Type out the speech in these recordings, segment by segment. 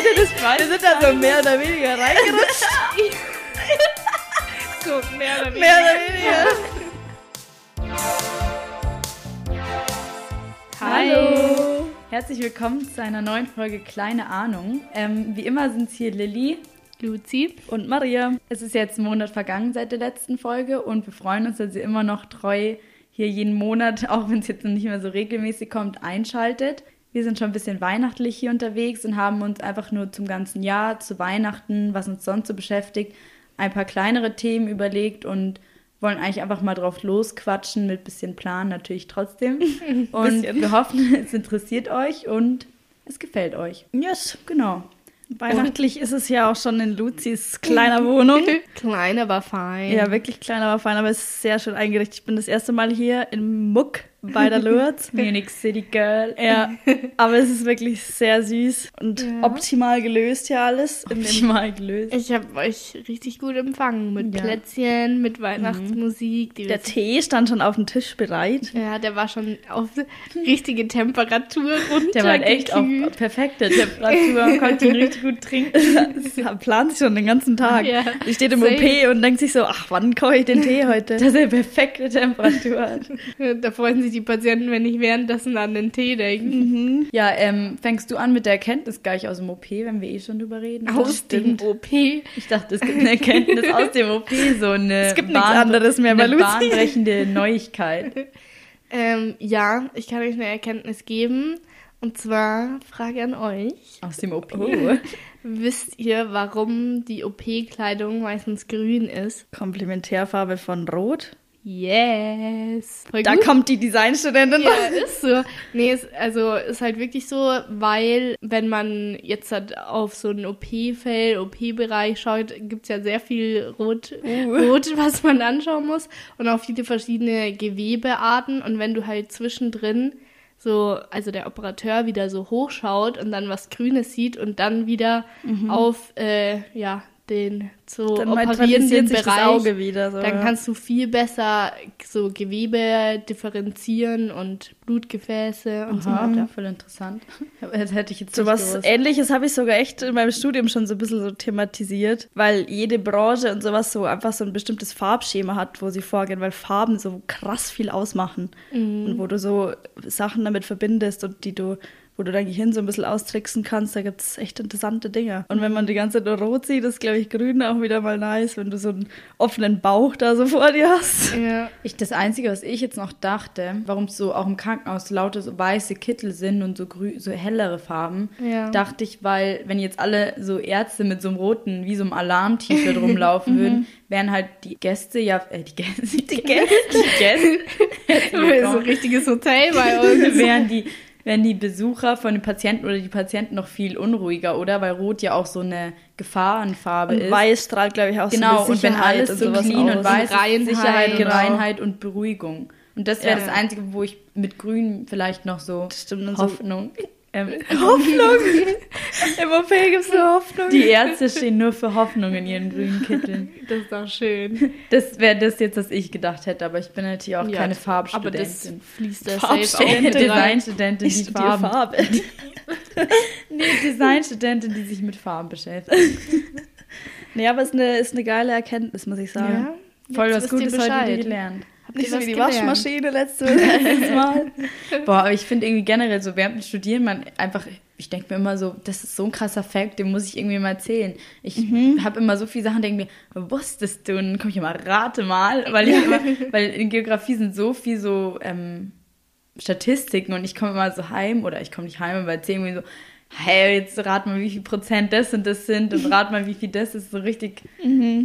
Ihr das Wir sind da so mehr oder weniger reingerutscht. So, mehr oder weniger. Mehr oder weniger. Hallo. Herzlich willkommen zu einer neuen Folge Kleine Ahnung. Ähm, wie immer sind es hier Lilly Luzi. und Maria. Es ist jetzt ein Monat vergangen seit der letzten Folge und wir freuen uns, dass ihr immer noch treu hier jeden Monat, auch wenn es jetzt noch nicht mehr so regelmäßig kommt, einschaltet. Wir sind schon ein bisschen weihnachtlich hier unterwegs und haben uns einfach nur zum ganzen Jahr, zu Weihnachten, was uns sonst so beschäftigt, ein paar kleinere Themen überlegt und wollen eigentlich einfach mal drauf losquatschen mit bisschen Plan natürlich trotzdem. Und wir hoffen, es interessiert euch und es gefällt euch. Yes. Genau. Weihnachtlich ist es ja auch schon in Luzis kleiner Wohnung. Klein, aber fein. Ja, wirklich klein, aber fein, aber es ist sehr schön eingerichtet. Ich bin das erste Mal hier in Muck bei der Lourdes. Munich City Girl. ja, aber es ist wirklich sehr süß und Ja. optimal gelöst hier alles. In dem, Optimal gelöst. Ich habe euch richtig gut empfangen mit Ja. Plätzchen, mit Weihnachtsmusik. Die der Tee stand schon auf dem Tisch bereit. ja, der war schon auf richtige Temperatur runter. Der war halt echt auf perfekte Temperatur. Man konnte ihn richtig gut trinken. Das plant sich schon den ganzen Tag. Ja, Sie steht im same. OP und denkt sich so, ach, wann koche ich den Tee heute? Dass er perfekte Temperatur hat. Da freuen sich die Patienten, wenn ich währenddessen an den Tee denke. Ja, ähm, fängst du an mit der Erkenntnis gleich aus dem OP, wenn wir eh schon drüber reden? Aus dem OP. Ich dachte, es gibt eine Erkenntnis aus dem OP, so eine, Es gibt nichts anderes mehr eine bahnbrechende Neuigkeit. Ähm, ja, ich kann euch eine Erkenntnis geben. Und zwar Frage an euch. Aus dem OP. Wisst ihr, warum die OP-Kleidung meistens grün ist? Komplementärfarbe von Rot. Yes. Voll Da gut. kommt die Designstudentin. Ja, ist so. Nee, ist, also ist halt wirklich so, weil wenn man jetzt halt auf so ein OP-Feld, OP-Bereich schaut, gibt's ja sehr viel Rot, Rot, was man anschauen muss und auch viele verschiedene Gewebearten und wenn du halt zwischendrin so, also der Operateur wieder so hochschaut und dann was Grünes sieht und dann wieder auf, äh, ja, den zu Dann operierenden Bereich Auge wieder. So. dann kannst du viel besser so Gewebe differenzieren und Blutgefäße und so Aha, weiter. voll interessant. Das hätte ich jetzt So was gewusst. ähnliches habe ich sogar echt in meinem Studium schon so ein bisschen so thematisiert, weil jede Branche und sowas so einfach so ein bestimmtes Farbschema hat, wo sie vorgehen, weil Farben so krass viel ausmachen und wo du so Sachen damit verbindest und die du wo du dein Gehirn so ein bisschen austricksen kannst, da gibt's echt interessante Dinge. Und wenn man die ganze Zeit nur rot sieht, ist, glaube ich, grün auch wieder mal nice, wenn du so einen offenen Bauch da so vor dir hast. Ja. Ich, das Einzige, was ich jetzt noch dachte, warum es so auch im Krankenhaus lauter so weiße Kittel sind und so, grü so hellere Farben, Ja. dachte ich, weil wenn jetzt alle so Ärzte mit so einem roten, wie so einem Alarm-T-Shirt rumlaufen würden, wären halt die Gäste ja, äh, die Gäste, die Gäste, die Gäste, so ein richtiges Hotel bei uns. wären die, wären die Besucher von den Patienten oder die Patienten noch viel unruhiger, oder? Weil Rot ja auch so eine Gefahrenfarbe Und ist. weiß strahlt, glaube ich, auch Genau, so eine und wenn Sicherheit alles und so clean aus. und weiß Reinheit, Sicherheit, genau. Reinheit und Beruhigung. Und das wäre Ja. das Einzige, wo ich mit Grün vielleicht noch so und so- Hoffnung. Ähm, Hoffnung! Im OP gibt es eine Hoffnung. die Ärzte stehen nur für Hoffnung in ihren grünen Kitteln. Das ist doch schön. Das wäre das jetzt, was ich gedacht hätte, aber ich bin natürlich auch Ja, keine Aber das Farbstudentin. fließt da safe Farbstudentin. auch mit. Designstudentin, die Farben. Farbe. Nee, Designstudentin, die sich mit Farben beschäftigt. Nee, aber es ist eine, ist eine geile Erkenntnis, muss ich sagen. Ja. Voll was Gutes heute gelernt. Habt Nicht so wie die gelernt? Waschmaschine letztes, letztes Mal. Boah, aber ich finde irgendwie generell so während dem Studieren, man einfach, ich denke mir immer so, das ist so ein krasser Fact, den muss ich irgendwie mal erzählen. Ich habe immer so viele Sachen, denke mir, wusstest du? Und dann komme ich immer, rate mal, weil ich immer, weil in Geografie sind so viel so ähm, Statistiken und ich komme immer so heim oder ich komme nicht heim, aber erzähle irgendwie so, hey, jetzt rat mal, wie viel Prozent das und das sind und rat mal, wie viel das ist. So richtig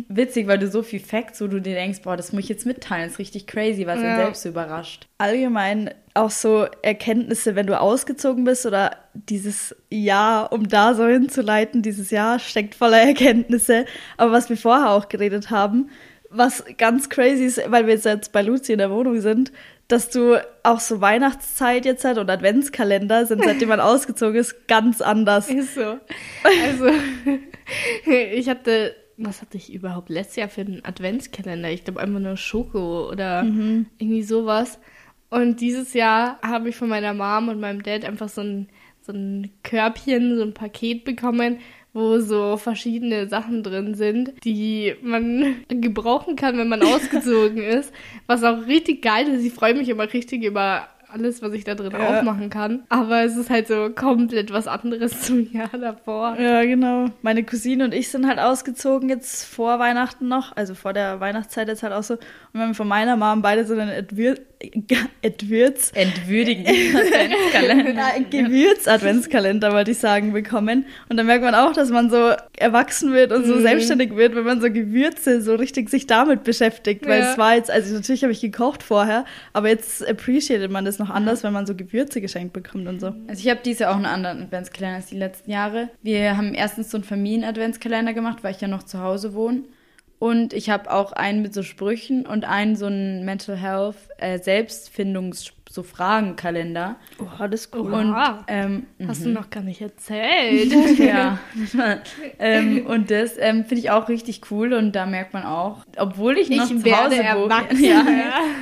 witzig, weil du so viel Facts, wo du dir denkst, boah, das muss ich jetzt mitteilen, das ist richtig crazy, was Ja. einen selbst überrascht. Allgemein auch so Erkenntnisse, wenn du ausgezogen bist oder dieses Jahr, um da so hinzuleiten, dieses Jahr steckt voller Erkenntnisse. Aber was wir vorher auch geredet haben, was ganz crazy ist, weil wir jetzt, jetzt bei Luzi in der Wohnung sind, dass du auch so Weihnachtszeit jetzt hat und Adventskalender sind, seitdem man ausgezogen ist, ganz anders. Ist so. Also, ich hatte, was hatte ich überhaupt letztes Jahr für einen Adventskalender? Ich glaube einfach nur Schoko oder irgendwie sowas. Und dieses Jahr habe ich von meiner Mom und meinem Dad einfach so einen, so ein Körbchen, so ein Paket bekommen, wo so verschiedene Sachen drin sind, die man gebrauchen kann, wenn man ausgezogen ist. Was auch richtig geil ist. Ich freue mich immer richtig über alles, was ich da drin Ja. aufmachen kann. Aber es ist halt so komplett was anderes zum Jahr davor. Ja, genau. Meine Cousine und ich sind halt ausgezogen jetzt vor Weihnachten noch, also vor der Weihnachtszeit jetzt halt auch so. Und wir haben von meiner Mom beide so einen Advir Entwürdigen Adventskalender. Gewürz-Adventskalender, wollte ich sagen, bekommen. Und da merkt man auch, dass man so erwachsen wird und so selbstständig wird, wenn man so Gewürze so richtig sich damit beschäftigt. Weil Ja. es war jetzt, also natürlich habe ich gekocht vorher, aber jetzt appreciated man das noch anders, wenn man so Gewürze geschenkt bekommt und so. Also ich habe dieses Jahr auch einen anderen Adventskalender als die letzten Jahre. Wir haben erstens so einen Familien-Adventskalender gemacht, weil ich ja noch zu Hause wohne. Und ich habe auch einen mit so Sprüchen und einen so einen Mental Health äh, Selbstfindungs so Fragenkalender. Oh, das ist cool. Und ähm, Hast du noch gar nicht erzählt. ja. ähm, und das ähm, finde ich auch richtig cool und da merkt man auch, obwohl ich noch Ich zu Hause wohne. Ja,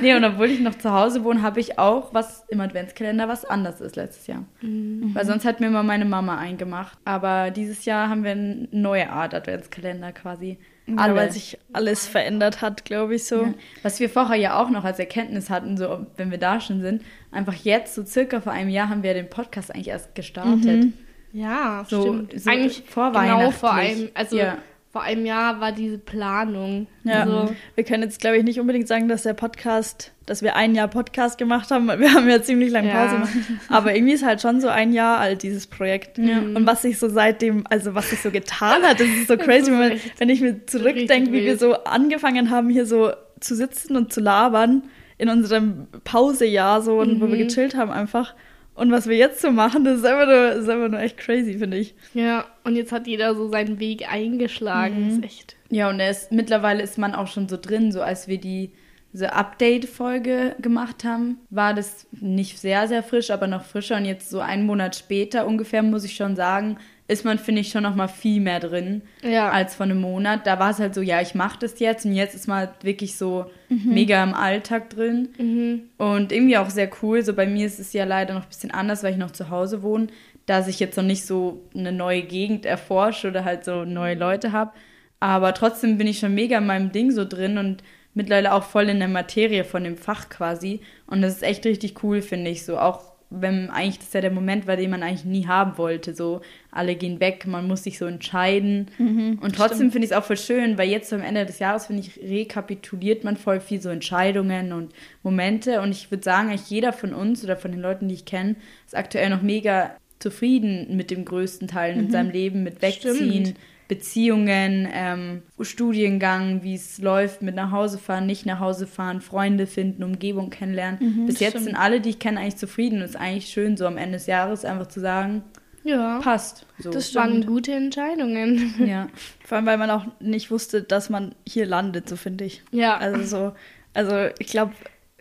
nee, und obwohl ich noch zu Hause wohne, habe ich auch was im Adventskalender, was anders ist letztes Jahr. Weil sonst hat mir immer meine Mama eingemacht. Aber dieses Jahr haben wir eine neue Art Adventskalender quasi. Ja, Alle. weil sich alles verändert hat, glaube ich so. Ja. Was wir vorher ja auch noch als Erkenntnis hatten, so wenn wir da schon sind, einfach jetzt, so circa vor einem Jahr, haben wir den Podcast eigentlich erst gestartet. Ja, So- stimmt. so Eigentlich genau vorweihnachtlich. vor einem, also Ja. Vor einem Jahr war diese Planung. Ja, Also, wir können jetzt, glaube ich, nicht unbedingt sagen, dass der Podcast, dass wir ein Jahr Podcast gemacht haben. weil Wir haben ja ziemlich lange Ja. Pause gemacht. Aber irgendwie ist halt schon so ein Jahr alt, dieses Projekt. Und was sich so seitdem, also was sich so getan hat, das ist so crazy, wenn, man, echt wenn ich mir zurückdenke, wie wir so angefangen haben, hier so zu sitzen und zu labern in unserem Pausejahr so, und wo wir gechillt haben einfach. Und was wir jetzt so machen, das ist einfach nur, ist einfach nur echt crazy, finde ich. ja, und jetzt hat jeder so seinen Weg eingeschlagen. Das ist echt. Ja, und er ist, mittlerweile ist man auch schon so drin, so als wir die diese Update-Folge gemacht haben, war das nicht sehr, sehr frisch, aber noch frischer. Und jetzt so einen Monat später ungefähr, muss ich schon sagen, ist man, finde ich, schon noch mal viel mehr drin Ja. als vor einem Monat. Da war es halt so, ja, ich mache das jetzt. Und jetzt ist man halt wirklich so mega im Alltag drin. Und irgendwie auch sehr cool. So bei mir ist es ja leider noch ein bisschen anders, weil ich noch zu Hause wohne, dass ich jetzt noch nicht so eine neue Gegend erforsche oder halt so neue Leute habe. Aber trotzdem bin ich schon mega in meinem Ding so drin und mittlerweile auch voll in der Materie von dem Fach quasi. Und das ist echt richtig cool, finde ich. So auch wenn eigentlich das ja der Moment war, den man eigentlich nie haben wollte. So alle gehen weg, man muss sich so entscheiden. und trotzdem finde ich es auch voll schön, weil jetzt am Ende des Jahres, finde ich, rekapituliert man voll viel so Entscheidungen und Momente. Und ich würde sagen, eigentlich jeder von uns oder von den Leuten, die ich kenne, ist aktuell noch mega zufrieden mit dem größten Teil in seinem Leben, mit Wegziehen. Stimmt. Beziehungen, ähm, Studiengang, wie es läuft, mit nach Hause fahren, nicht nach Hause fahren, Freunde finden, Umgebung kennenlernen. Bis jetzt stimmt. sind alle, die ich kenne, eigentlich zufrieden. Und es ist eigentlich schön, so am Ende des Jahres einfach zu sagen, Ja. passt. So. Das waren gute Entscheidungen. ja. Vor allem, weil man auch nicht wusste, dass man hier landet, so finde ich. Ja. Also so, also ich glaube,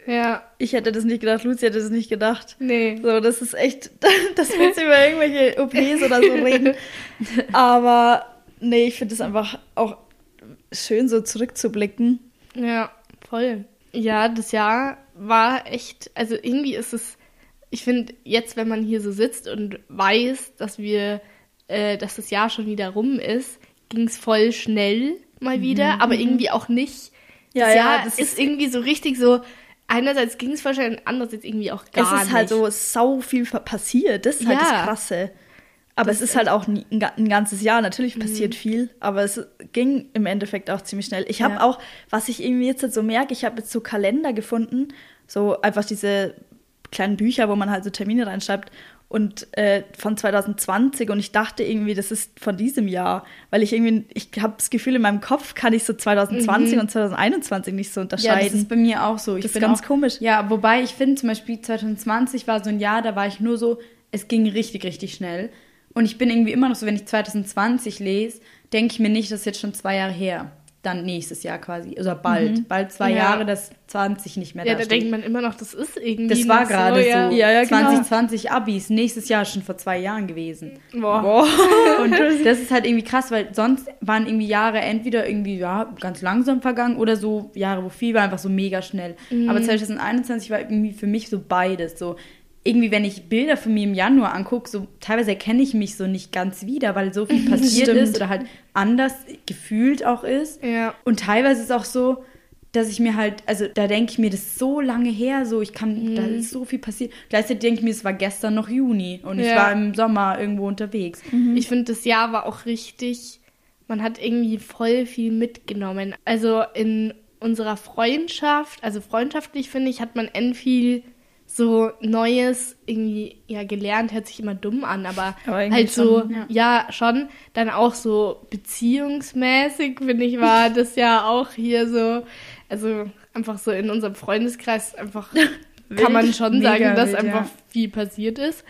Ja. ich hätte das nicht gedacht, Lucy hätte das nicht gedacht. Nee. So, das ist echt, das willst du über irgendwelche OPs oder so reden. Aber nee, ich finde es einfach auch schön, so zurückzublicken. Ja, voll. Ja, das Jahr war echt, also irgendwie ist es, ich finde, jetzt, wenn man hier so sitzt und weiß, dass wir, äh, dass das Jahr schon wieder rum ist, ging es voll schnell mal wieder, aber irgendwie auch nicht. Mhm, Ja, das ja, Jahr das ist ist- irgendwie so richtig so, einerseits ging es wahrscheinlich, andererseits irgendwie auch gar es ist nicht. halt so sau viel passiert. Das ist halt Ja. das Krasse. Aber es ist halt auch ein, ein ganzes Jahr. Mhm. Natürlich passiert viel, aber es ging im Endeffekt auch ziemlich schnell. Ich habe Ja. auch, was ich irgendwie jetzt halt so merke, ich habe jetzt so Kalender gefunden, so einfach diese kleinen Bücher, wo man halt so Termine reinschreibt und äh, von 2020 und ich dachte irgendwie, das ist von diesem Jahr, weil ich irgendwie, ich habe das Gefühl, in meinem Kopf kann ich so 2020 und 2021 nicht so Ja, das unterscheiden. ist bei mir auch so. Ich Das ist ganz auch, komisch. Ja, wobei ich finde zum Beispiel 2020 war so ein Jahr, da war ich nur so, es ging richtig, richtig schnell. Und ich bin irgendwie immer noch so, wenn ich 2020 lese, denke ich mir nicht, das ist jetzt schon zwei Jahre her. Dann nächstes Jahr quasi. Oder bald. Bald zwei Ja. Jahre, dass 20 nicht mehr ja, da da steht. denkt man immer noch, das ist irgendwie. Das war gerade so. ja. Ja, ja, genau. 2020 Abis, nächstes Jahr schon vor zwei Jahren gewesen. Boah. Boah. Und das ist halt irgendwie krass, weil sonst waren irgendwie Jahre entweder irgendwie ja, ganz langsam vergangen oder so Jahre, wo viel war, einfach so mega schnell. Mhm. Aber 2021 war irgendwie für mich so beides. So, irgendwie, wenn ich Bilder von mir im Januar angucke, so teilweise erkenne ich mich so nicht ganz wieder, weil so viel passiert Stimmt. ist oder halt anders gefühlt auch ist. Ja. Und teilweise ist auch so, dass ich mir halt, also da denke ich mir, das ist so lange her, so ich kann, da ist so viel passiert. Gleichzeitig denke ich mir, es war gestern noch Juni und ich Ja. war im Sommer irgendwo unterwegs. Ich finde, das Jahr war auch richtig, man hat irgendwie voll viel mitgenommen. Also in unserer Freundschaft, also freundschaftlich finde ich, hat man end viel so Neues irgendwie ja gelernt, hört sich immer dumm an, aber, Aber halt so, schon, ja. ja. schon, dann auch so beziehungsmäßig, finde ich, war das ja auch hier so, also einfach so in unserem Freundeskreis einfach kann man schon sagen, dass wild, einfach ja. viel passiert ist.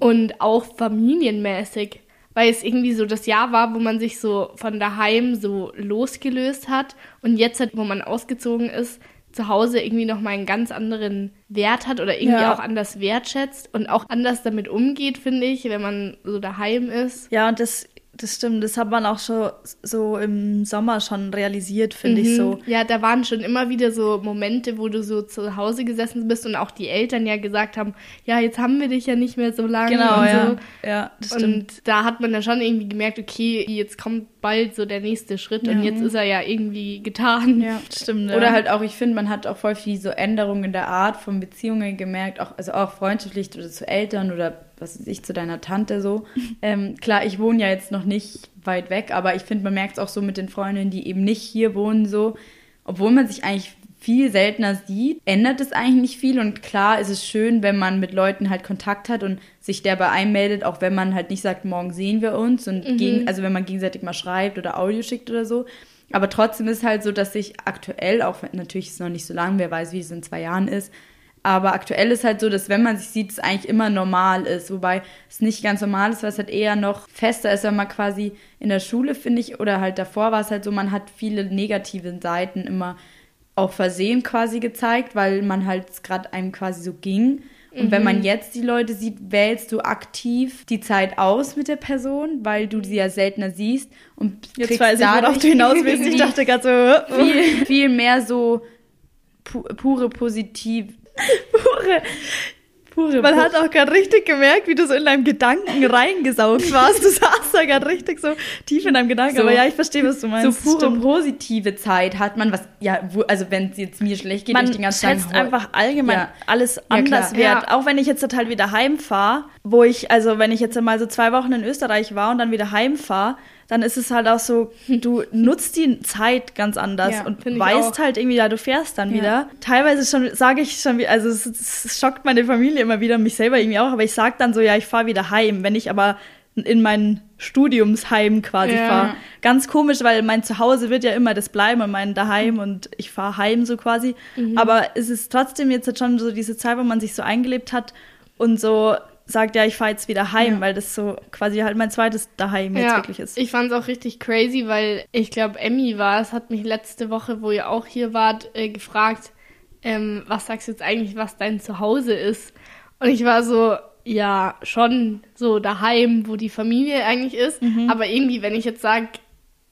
Und auch familienmäßig, weil es irgendwie so das Jahr war, wo man sich so von daheim so losgelöst hat und jetzt, halt, wo man ausgezogen ist, zu Hause irgendwie nochmal einen ganz anderen Wert hat oder irgendwie Ja. auch anders wertschätzt und auch anders damit umgeht, finde ich, wenn man so daheim ist. Ja, und das, das stimmt. Das hat man auch schon so im Sommer schon realisiert, finde ich Mhm. so. Ja, da waren schon immer wieder so Momente, wo du so zu Hause gesessen bist und auch die Eltern ja gesagt haben, ja, jetzt haben wir dich ja nicht mehr so lange Genau, und ja. so. Ja, das stimmt. Und da hat man dann schon irgendwie gemerkt, okay, jetzt kommt bald so der nächste Schritt und jetzt ist er ja irgendwie getan. Ja. Das stimmt, ja. Oder halt auch, ich finde, man hat auch voll viel so Änderungen in der Art von Beziehungen gemerkt, auch, also auch freundschaftlich oder zu Eltern oder was weiß ich, zu deiner Tante so. ähm, klar, ich wohne ja jetzt noch nicht weit weg, aber ich finde, man merkt es auch so mit den Freundinnen, die eben nicht hier wohnen, so, obwohl man sich eigentlich viel seltener sieht, ändert es eigentlich nicht viel und klar ist es schön, wenn man mit Leuten halt Kontakt hat und sich der bei einem meldet, auch wenn man halt nicht sagt, morgen sehen wir uns und gegen, also wenn man gegenseitig mal schreibt oder Audio schickt oder so. Aber trotzdem ist halt so, dass ich aktuell, auch wenn natürlich ist es noch nicht so lang, wer weiß, wie es in zwei Jahren ist, aber aktuell ist halt so, dass wenn man sich sieht, es eigentlich immer normal ist. Wobei es nicht ganz normal ist, weil es halt eher noch fester ist, wenn man quasi in der Schule, finde ich, oder halt davor war es halt so, man hat viele negative Seiten immer auch versehen quasi gezeigt, weil man halt gerade einem quasi so ging. Und wenn man jetzt die Leute sieht, wählst du aktiv die Zeit aus mit der Person, weil du sie ja seltener siehst und Jetzt kriegst weiß ich, worauf du hinaus willst. Ich dachte gerade so, oh, viel, viel mehr so pu pure positiv. Pure. Pure Man po- hat auch gerade richtig gemerkt, wie du so in deinem Gedanken reingesaugt warst. Du saßt da gerade richtig so tief in deinem Gedanken. So- Aber ja, ich verstehe, was du so meinst. pure Stimmt. positive Zeit hat man, was ja, wo, also wenn es jetzt mir schlecht geht, man ich den ganzen Tag schätzt einfach allgemein Ja. alles klar. anders wert. Ja. Auch wenn ich jetzt total wieder heimfahre, wo ich, also wenn ich jetzt mal so zwei Wochen in Österreich war und dann wieder heimfahre, dann ist es halt auch so, du nutzt die Zeit ganz anders Ja, und weißt halt irgendwie, ja, du fährst dann Ja. wieder. Teilweise schon sage ich schon, wie- also es, es schockt meine Familie immer wieder, mich selber irgendwie auch, aber ich sage dann so, ja, ich fahre wieder heim. Wenn ich aber in mein Studiumsheim quasi Ja. fahre. Ganz komisch, weil mein Zuhause wird ja immer das bleiben und mein Daheim und ich fahre heim so quasi. Aber es ist trotzdem jetzt schon so diese Zeit, wo man sich so eingelebt hat und so sagt, ja, ich fahre jetzt wieder heim, Ja. weil das so quasi halt mein zweites Daheim jetzt wirklich ist. Ich fand es auch richtig crazy, weil ich glaube, Emmy war es, hat mich letzte Woche, wo ihr auch hier wart, äh, gefragt, ähm, was sagst du jetzt eigentlich, was dein Zuhause ist? Und ich war so, ja, schon so daheim, wo die Familie eigentlich ist. Mhm. Aber irgendwie, wenn ich jetzt sage,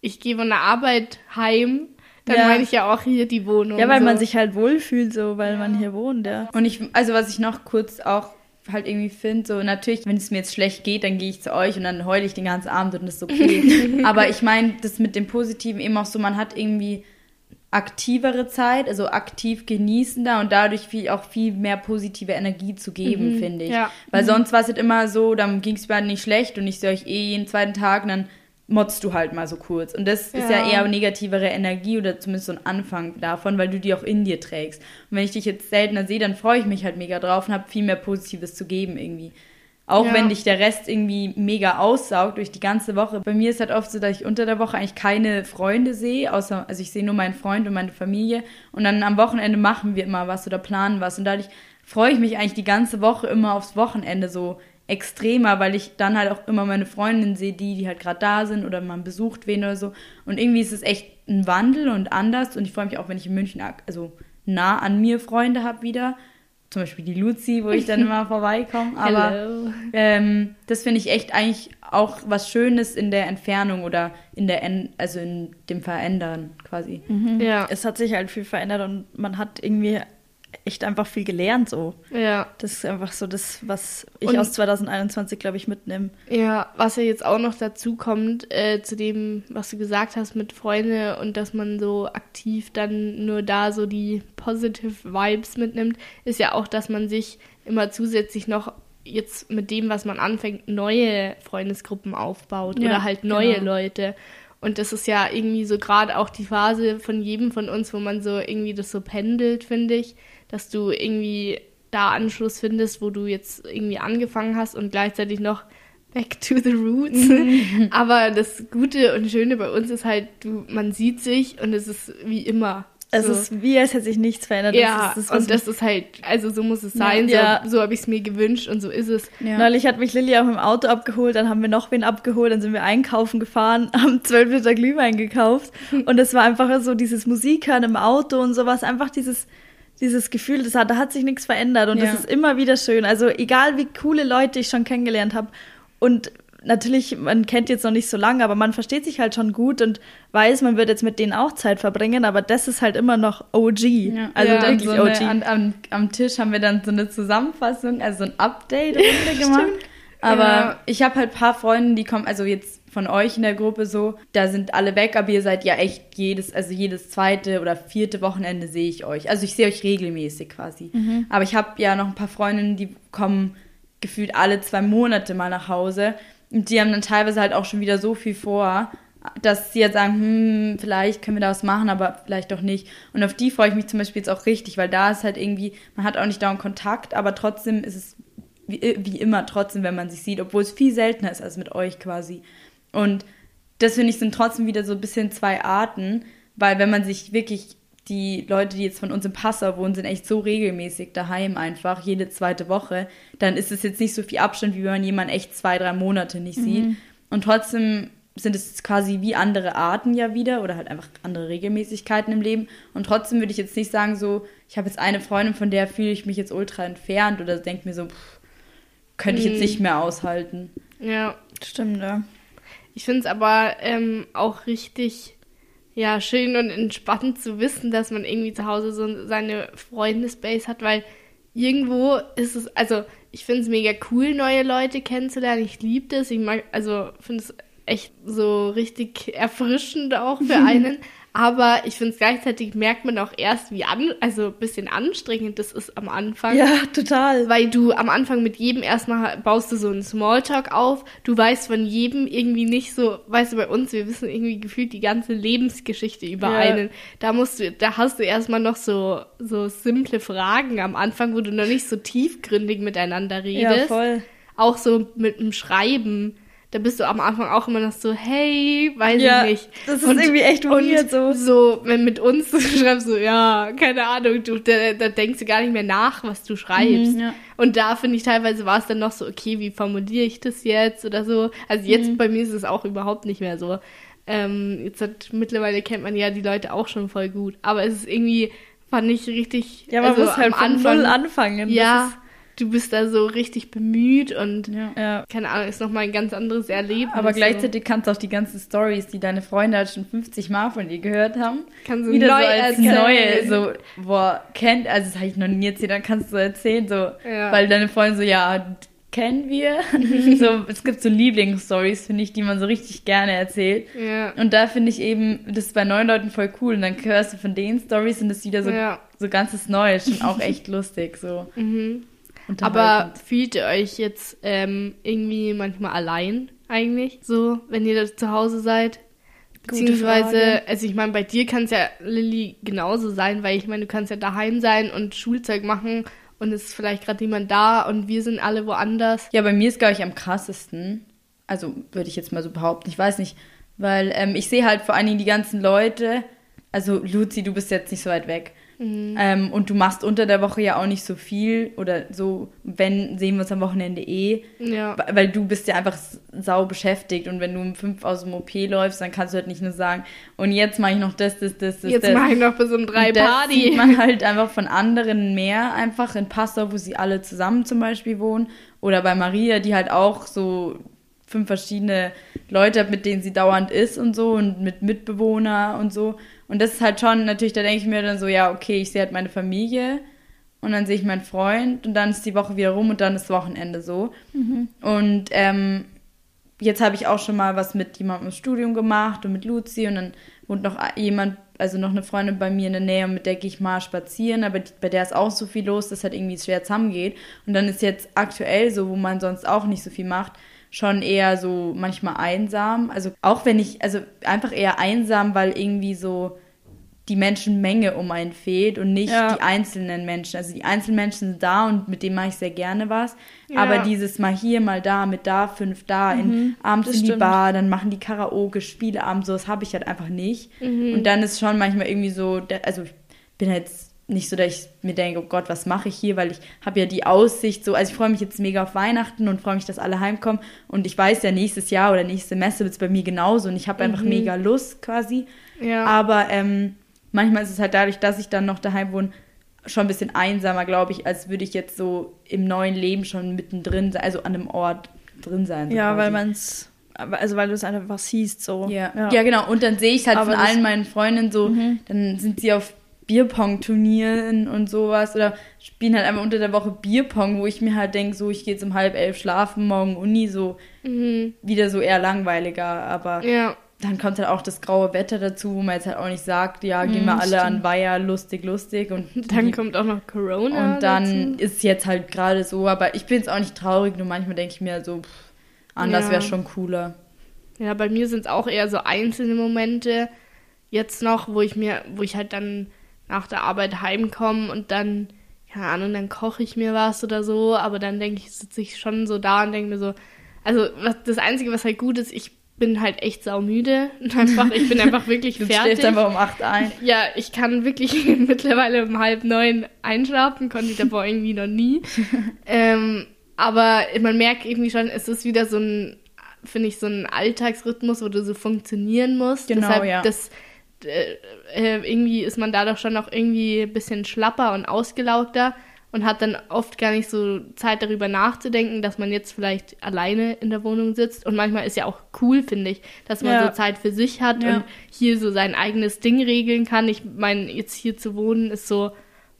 ich gehe von der Arbeit heim, dann Ja. meine ich ja auch hier die Wohnung. ja, weil so. man sich halt wohlfühlt, so, weil man hier wohnt, ja. Und ich, also was ich noch kurz auch halt irgendwie finde, so natürlich, wenn es mir jetzt schlecht geht, dann gehe ich zu euch und dann heule ich den ganzen Abend und das ist okay. Aber ich meine, das mit dem Positiven eben auch so, man hat irgendwie aktivere Zeit, also aktiv genießender und dadurch viel, auch viel mehr positive Energie zu geben, finde ich. ja. Weil sonst war es halt immer so, dann ging es mir halt nicht schlecht und ich sehe euch eh jeden zweiten Tag und dann motzt du halt mal so kurz. Und das ist ja Ja. eher negativere Energie oder zumindest so ein Anfang davon, weil du die auch in dir trägst. Und wenn ich dich jetzt seltener sehe, dann freue ich mich halt mega drauf und habe viel mehr Positives zu geben irgendwie. Auch Ja. wenn dich der Rest irgendwie mega aussaugt durch die ganze Woche. Bei mir ist halt oft so, dass ich unter der Woche eigentlich keine Freunde sehe, außer, also ich sehe nur meinen Freund und meine Familie. Und dann am Wochenende machen wir immer was oder planen was. Und dadurch freue ich mich eigentlich die ganze Woche immer aufs Wochenende so extremer, weil ich dann halt auch immer meine Freundinnen sehe, die, die halt gerade da sind oder man besucht wen oder so. Und irgendwie ist es echt ein Wandel und anders. Und ich freue mich auch, wenn ich in München, also nah an mir Freunde habe wieder. Zum Beispiel die Luzi, wo ich dann immer vorbeikomme. Aber Hello. ähm, das finde ich echt eigentlich auch was Schönes in der Entfernung oder in der, En also in dem Verändern quasi. Ja. Es hat sich halt viel verändert und man hat irgendwie echt einfach viel gelernt so. Ja. Das ist einfach so das, was ich Und- aus 2021, glaube ich, mitnehme. Ja, was ja jetzt auch noch dazu kommt, äh, zu dem, was du gesagt hast mit Freunde und dass man so aktiv dann nur da so die positive Vibes mitnimmt, ist ja auch, dass man sich immer zusätzlich noch jetzt mit dem, was man anfängt, neue Freundesgruppen aufbaut Ja, oder halt neue genau. Leute. Und das ist ja irgendwie so gerade auch die Phase von jedem von uns, wo man so irgendwie das so pendelt, finde ich, dass du irgendwie da Anschluss findest, wo du jetzt irgendwie angefangen hast und gleichzeitig noch back to the roots. Aber das Gute und Schöne bei uns ist halt, du, man sieht sich und es ist wie immer. Es so. ist wie, als hätte sich nichts verändert. ja, das ist das, und das ist halt, also so muss es sein, Ja. so, so habe ich es mir gewünscht und so ist es. Ja. Neulich hat mich Lilly auch im Auto abgeholt, dann haben wir noch wen abgeholt, dann sind wir einkaufen gefahren, haben zwölf Liter Glühwein gekauft und es war einfach so dieses Musikhören im Auto und sowas, einfach dieses, dieses Gefühl, das hat, da hat sich nichts verändert und Ja. das ist immer wieder schön. Also egal wie coole Leute ich schon kennengelernt habe und natürlich, man kennt jetzt noch nicht so lange, aber man versteht sich halt schon gut und weiß, man wird jetzt mit denen auch Zeit verbringen, aber das ist halt immer noch OG. Ja, Also Ja. wirklich so OG. eine, an, am, am Tisch haben wir dann so eine Zusammenfassung, also so ein Update gemacht. Aber Ja. ich habe halt ein paar Freunde, die kommen, also jetzt von euch in der Gruppe so, da sind alle weg, aber ihr seid ja echt jedes, also jedes zweite oder vierte Wochenende sehe ich euch. Also ich sehe euch regelmäßig quasi. Aber ich habe ja noch ein paar Freundinnen, die kommen gefühlt alle zwei Monate mal nach Hause. Und die haben dann teilweise halt auch schon wieder so viel vor, dass sie jetzt sagen, hm, vielleicht können wir da was machen, aber vielleicht doch nicht. Und auf die freue ich mich zum Beispiel jetzt auch richtig, weil da ist halt irgendwie, man hat auch nicht dauernd Kontakt, aber trotzdem ist es wie, wie immer trotzdem, wenn man sich sieht, obwohl es viel seltener ist als mit euch quasi. Und das finde ich sind trotzdem wieder so ein bisschen zwei Arten, weil wenn man sich wirklich die Leute, die jetzt von uns in Passau wohnen, sind echt so regelmäßig daheim einfach, jede zweite Woche, dann ist es jetzt nicht so viel Abstand, wie wenn man jemanden echt zwei, drei Monate nicht sieht. Und trotzdem sind es quasi wie andere Arten ja wieder oder halt einfach andere Regelmäßigkeiten im Leben. Und trotzdem würde ich jetzt nicht sagen, so, ich habe jetzt eine Freundin, von der fühle ich mich jetzt ultra entfernt oder denke mir so, pff, könnte ich jetzt Mhm. nicht mehr aushalten. Ja, Stimmt, ja. Ich finde es aber ähm, auch richtig ja, schön und entspannend zu wissen, dass man irgendwie zu Hause so seine Freundesbase hat, weil irgendwo ist es, also ich finde es mega cool, neue Leute kennenzulernen. Ich liebe das. Ich mag, also finde es echt so richtig erfrischend auch für einen. Aber ich finde es gleichzeitig merkt man auch erst, wie an, also ein bisschen anstrengend das ist am Anfang. Ja, total. Weil du am Anfang mit jedem erstmal baust du so einen Smalltalk auf. Du weißt von jedem irgendwie nicht so, weißt du, bei uns, wir wissen irgendwie gefühlt die ganze Lebensgeschichte über Ja. einen. Da musst du, da hast du erstmal noch so, so simple Fragen am Anfang, wo du noch nicht so tiefgründig miteinander Ja, redest. voll. Auch so mit dem Schreiben. Da bist du am Anfang auch immer noch so, hey, weiß Ja, ich nicht. das ist irgendwie echt weird so. So, wenn mit uns du schreibst, so, ja, keine Ahnung, du, da, da denkst du gar nicht mehr nach, was du schreibst. Mhm, ja. Und da finde ich teilweise war es dann noch so, okay, wie formuliere ich das jetzt oder so. Also jetzt Mhm. bei mir ist es auch überhaupt nicht mehr so. Ähm, jetzt hat, mittlerweile kennt man ja die Leute auch schon voll gut. Aber es ist irgendwie, fand ich richtig. Ja, man also muss halt am von null anfangen. Ja, du bist da so richtig bemüht und Ja. Ja. keine Ahnung, ist nochmal ein ganz anderes Erlebnis. Aber so. gleichzeitig kannst du auch die ganzen Stories, die deine Freunde halt schon 50 Mal von dir gehört haben, Kannst du wieder neu so als erzählen. neue, so, boah, kennt, also das habe ich noch nie erzählt, dann kannst du erzählen, so, Ja. weil deine Freunde so, ja, kennen wir. so, es gibt so Lieblingsstories, finde ich, die man so richtig gerne erzählt. Ja. Und da finde ich eben, das ist bei neuen Leuten voll cool. Und dann hörst du von den Stories und das ist wieder so, Ja. so ganzes Neues. Schon auch echt lustig, so. Mhm. Aber fühlt ihr euch jetzt ähm, irgendwie manchmal allein eigentlich, so, wenn ihr da zu Hause seid? Beziehungsweise, also ich meine, bei dir kann es ja, Lilly, genauso sein, weil ich meine, du kannst ja daheim sein und Schulzeug machen und es ist vielleicht gerade niemand da und wir sind alle woanders. Ja, bei mir ist, glaube ich, am krassesten. Also würde ich jetzt mal so behaupten. Ich weiß nicht, weil ähm, ich sehe halt vor allen Dingen die ganzen Leute. Also Luzi, du bist jetzt nicht so weit weg. Ähm, und du machst unter der Woche ja auch nicht so viel oder so, wenn, sehen wir uns am Wochenende eh. Ja. Weil du bist ja einfach sau beschäftigt und wenn du um fünf aus dem OP läufst, dann kannst du halt nicht nur sagen, und jetzt mache ich noch das, das, das, das, Jetzt mache ich noch bis um drei das Party. sieht man halt einfach von anderen mehr, einfach in Passau, wo sie alle zusammen zum Beispiel wohnen. Oder bei Maria, die halt auch so fünf verschiedene Leute hat, mit denen sie dauernd ist und so und mit Mitbewohner und so. Und das ist halt schon, natürlich, da denke ich mir dann so, ja, okay, ich sehe halt meine Familie und dann sehe ich meinen Freund und dann ist die Woche wieder rum und dann ist Wochenende so. Und ähm, jetzt habe ich auch schon mal was mit jemandem im Studium gemacht und mit Luzi und dann wohnt noch jemand, also noch eine Freundin bei mir in der Nähe und mit der gehe ich mal spazieren, aber die, bei der ist auch so viel los, dass halt irgendwie schwer zusammengeht. Und dann ist jetzt aktuell so, wo man sonst auch nicht so viel macht, schon eher so manchmal einsam. Also auch wenn ich, also einfach eher einsam, weil irgendwie so die Menschenmenge um einen fehlt und nicht Ja. die einzelnen Menschen. Also die einzelnen Menschen sind da und mit denen mache ich sehr gerne was. Ja. Aber dieses mal hier, mal da, mit da, fünf da, in, abends Mhm. das in die stimmt. Bar, dann machen die Karaoke, Spieleabend, sowas habe ich halt einfach nicht. Und dann ist schon manchmal irgendwie so, also ich bin jetzt nicht so, dass ich mir denke, oh Gott, was mache ich hier, weil ich habe ja die Aussicht so, also ich freue mich jetzt mega auf Weihnachten und freue mich, dass alle heimkommen und ich weiß ja, nächstes Jahr oder nächstes Semester wird es bei mir genauso und ich habe einfach mega Lust quasi. Ja. Aber ähm, manchmal ist es halt dadurch, dass ich dann noch daheim wohne, schon ein bisschen einsamer, glaube ich, als würde ich jetzt so im neuen Leben schon mittendrin sein, also an einem Ort drin sein. so Ja, quasi. weil man es, also weil du es einfach siehst so. Ja. ja. genau. Und dann sehe ich halt Aber von allen meinen Freundinnen so, dann sind sie auf Bierpong-Turnieren und sowas oder spielen halt einfach unter der Woche Bierpong, wo ich mir halt denke, so, ich gehe jetzt um halb elf schlafen, morgen Uni, so Mhm. wieder so eher langweiliger. Aber Ja. dann kommt halt auch das graue Wetter dazu, wo man jetzt halt auch nicht sagt, ja, gehen wir Mhm, alle an stimmt. Weiher, lustig, lustig. Und Dann die- kommt auch noch Corona. und dann dazu. ist es jetzt halt gerade so, aber ich bin jetzt auch nicht traurig, nur manchmal denke ich mir so, pff, anders Ja. wäre schon cooler. Ja, bei mir sind es auch eher so einzelne Momente jetzt noch, wo ich mir, wo ich halt dann nach der Arbeit heimkomme und dann, keine Ahnung, dann koche ich mir was oder so, aber dann denke ich, sitze ich schon so da und denke mir so, also was, das Einzige, was halt gut ist, ich bin halt echt saumüde. Einfach, ich bin einfach wirklich Du fertig. schläfst einfach um acht ein. Ja, ich kann wirklich mittlerweile um halb neun einschlafen, konnte ich davor irgendwie noch nie. ähm, aber man merkt irgendwie schon, es ist wieder so ein, finde ich, so ein Alltagsrhythmus, wo du so funktionieren musst. Genau, Deshalb, ja. Das, äh, äh, irgendwie ist man dadurch schon auch irgendwie ein bisschen schlapper und ausgelaugter und hat dann oft gar nicht so Zeit darüber nachzudenken, dass man jetzt vielleicht alleine in der Wohnung sitzt. Und manchmal ist ja auch cool, finde ich, dass man Ja. so Zeit für sich hat Ja. und hier so sein eigenes Ding regeln kann. Ich meine, jetzt hier zu wohnen ist so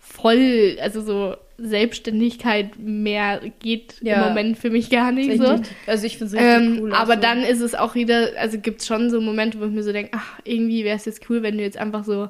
voll, also so Selbstständigkeit mehr geht Ja. im Moment für mich gar nicht so. Also ich finde es richtig Ähm, cool. aber so. dann ist es auch wieder, also gibt es schon so Momente, wo ich mir so denke, ach, irgendwie wäre es jetzt cool, wenn du jetzt einfach so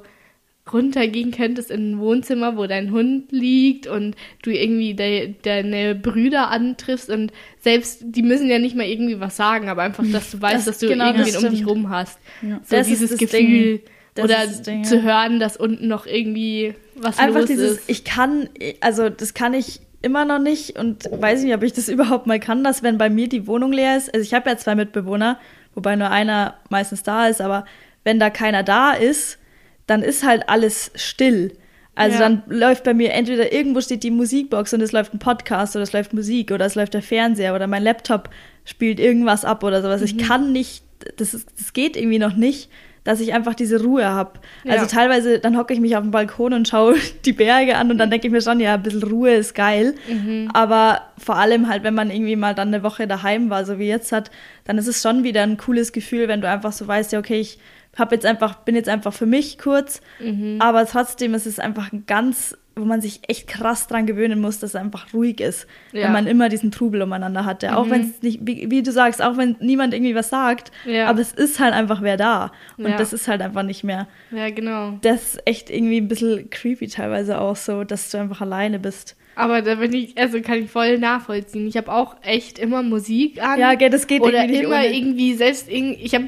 runtergehen könntest in ein Wohnzimmer, wo dein Hund liegt und du irgendwie de deine Brüder antriffst und selbst, die müssen ja nicht mal irgendwie was sagen, aber einfach, dass du weißt, Das- dass du genau, das irgendwen um dich rum hast. Ja. So Das ist dieses das Gefühl. Ding. Das Oder Ding, zu ja. hören, dass unten noch irgendwie was Einfach los dieses, ist. ich kann, also das kann ich immer noch nicht und weiß nicht, ob ich das überhaupt mal kann, dass wenn bei mir die Wohnung leer ist, also ich habe ja zwei Mitbewohner, wobei nur einer meistens da ist, aber wenn da keiner da ist, dann ist halt alles still. Also Ja. dann läuft bei mir entweder irgendwo steht die Musikbox und es läuft ein Podcast oder es läuft Musik oder es läuft der Fernseher oder mein Laptop spielt irgendwas ab oder sowas. Mhm. Ich kann nicht, das, ist, das geht irgendwie noch nicht, dass ich einfach diese Ruhe habe. Also Ja. teilweise, dann hocke ich mich auf den Balkon und schaue die Berge an und dann denke ich mir schon, ja, ein bisschen Ruhe ist geil. Mhm. Aber vor allem halt, wenn man irgendwie mal dann eine Woche daheim war, so wie jetzt hat, dann ist es schon wieder ein cooles Gefühl, wenn du einfach so weißt, ja, okay, ich hab jetzt einfach, bin jetzt einfach für mich kurz, Mhm. aber trotzdem ist es einfach ein ganz, wo man sich echt krass dran gewöhnen muss, dass es einfach ruhig ist. Ja. Wenn man immer diesen Trubel umeinander hatte. Auch wenn es nicht, wie, wie du sagst, auch wenn niemand irgendwie was sagt, Ja. aber es ist halt einfach wer da. Und Ja. das ist halt einfach nicht mehr. ja, genau. Das ist echt irgendwie ein bisschen creepy teilweise auch so, dass du einfach alleine bist. Aber da bin ich, also kann ich voll nachvollziehen. Ich habe auch echt immer Musik an. Ja, gell, das geht Oder irgendwie nicht immer ohne. irgendwie selbst irgendwie, ich habe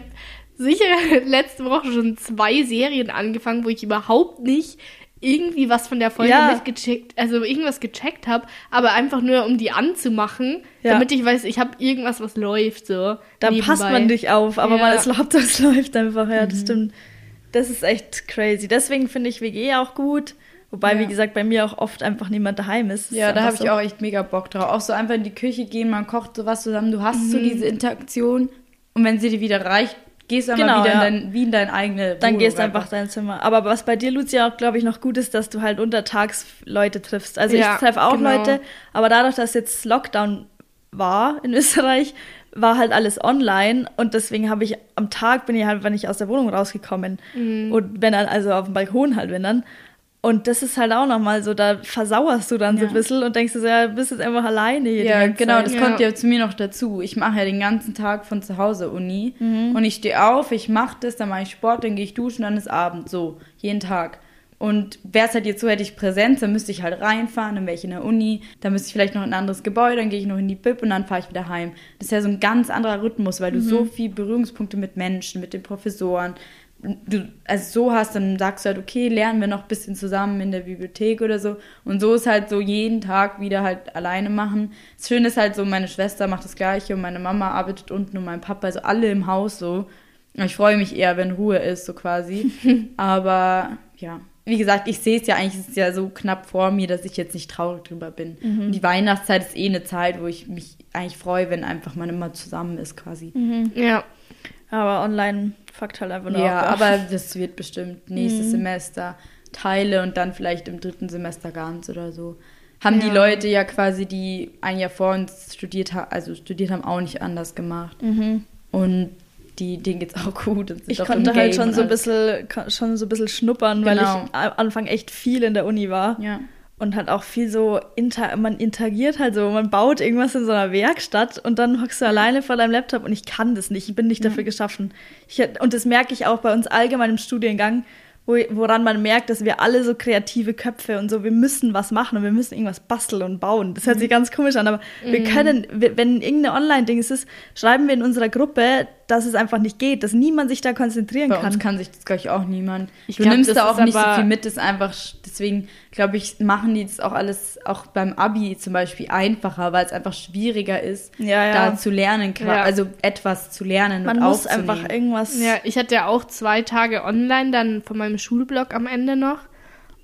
sicher letzte Woche schon zwei Serien angefangen, wo ich überhaupt nicht irgendwie was von der Folge Ja. mitgecheckt, also irgendwas gecheckt habe, aber einfach nur um die anzumachen, Ja. damit ich weiß, ich habe irgendwas, was läuft so. Da nebenbei. passt man nicht auf, aber Ja. man ist Hauptsache es läuft einfach, ja, das stimmt. Das ist echt crazy. Deswegen finde ich WG auch gut. Wobei, Ja. wie gesagt, bei mir auch oft einfach niemand daheim ist. Ja, ist da habe ich so. auch echt mega Bock drauf. Auch so einfach in die Küche gehen, man kocht sowas zusammen, du hast so diese Interaktion und wenn sie dir wieder reicht, gehst du einfach Genau, wieder ja. in dein, wie in dein eigene Dann gehst du einfach dein Zimmer. Aber was bei dir, Lucia, auch, glaube ich, noch gut ist, dass du halt untertags Leute triffst. Also Ja, ich treffe auch genau. Leute, aber dadurch, dass jetzt Lockdown war in Österreich, war halt alles online und deswegen habe ich am Tag bin ich halt, wenn ich aus der Wohnung rausgekommen Mhm. und wenn dann, also auf dem Balkon halt, wenn dann. Und das ist halt auch nochmal so, da versauerst du dann ja. so ein bisschen und denkst du so, ja, bist jetzt einfach alleine hier. Ja, genau, das ja. kommt ja zu mir noch dazu. Ich mache ja den ganzen Tag von zu Hause Uni mhm. und ich stehe auf, ich mache das, dann mache ich Sport, dann gehe ich duschen, dann ist Abend, so, jeden Tag. Und wäre es halt jetzt so, hätte ich Präsenz, dann müsste ich halt reinfahren, dann wäre ich in der Uni, dann müsste ich vielleicht noch in ein anderes Gebäude, dann gehe ich noch in die Bib und dann fahre ich wieder heim. Das ist ja so ein ganz anderer Rhythmus, weil du mhm. so viel Berührungspunkte mit Menschen, mit den Professoren, du also so hast, dann sagst du halt, okay, lernen wir noch ein bisschen zusammen in der Bibliothek oder so. Und so ist halt so jeden Tag wieder halt alleine machen. Das Schöne ist halt so, meine Schwester macht das Gleiche und meine Mama arbeitet unten und mein Papa, also alle im Haus so. Ich freue mich eher, wenn Ruhe ist, so quasi. Aber ja, wie gesagt, ich sehe es ja eigentlich, ist es ja so knapp vor mir, dass ich jetzt nicht traurig drüber bin. Mhm. Und die Weihnachtszeit ist eh eine Zeit, wo ich mich eigentlich freue, wenn einfach man immer zusammen ist quasi. Mhm. Ja. Aber online fuckt halt einfach nur Ja, ab. aber das wird bestimmt nächstes mhm. Semester Teile und dann vielleicht im dritten Semester ganz oder so. Haben ja. die Leute ja quasi, die ein Jahr vor uns studiert haben, also studiert haben, auch nicht anders gemacht. Mhm. Und die, denen geht's auch gut. ich konnte halt schon so, ein bisschen, schon so ein bisschen schnuppern, genau. weil ich am Anfang echt viel in der Uni war. Ja. Und halt auch viel so, inter, man interagiert halt so, man baut irgendwas in so einer Werkstatt und dann hockst du alleine vor deinem Laptop und ich kann das nicht, ich bin nicht dafür geschaffen. Ich, und das merke ich auch bei uns allgemein im Studiengang wo, woran man merkt, dass wir alle so kreative Köpfe und so, wir müssen was machen und wir müssen irgendwas basteln und bauen. Das hört sich mhm. ganz komisch an, aber mhm. wir können, wenn irgendeine Online-Ding ist, schreiben wir in unserer Gruppe, dass es einfach nicht geht, dass niemand sich da konzentrieren Bei kann. Uns kann sich das, glaube ich, auch niemand. Ich du glaub, nimmst da auch nicht so viel mit, das ist einfach, deswegen, glaube ich, machen die das auch alles, auch beim Abi zum Beispiel, einfacher, weil es einfach schwieriger ist, ja, ja. da zu lernen, ja. also etwas zu lernen Man und muss einfach irgendwas... Ja, ich hatte ja auch zwei Tage online, dann von meinem Schulblog am Ende noch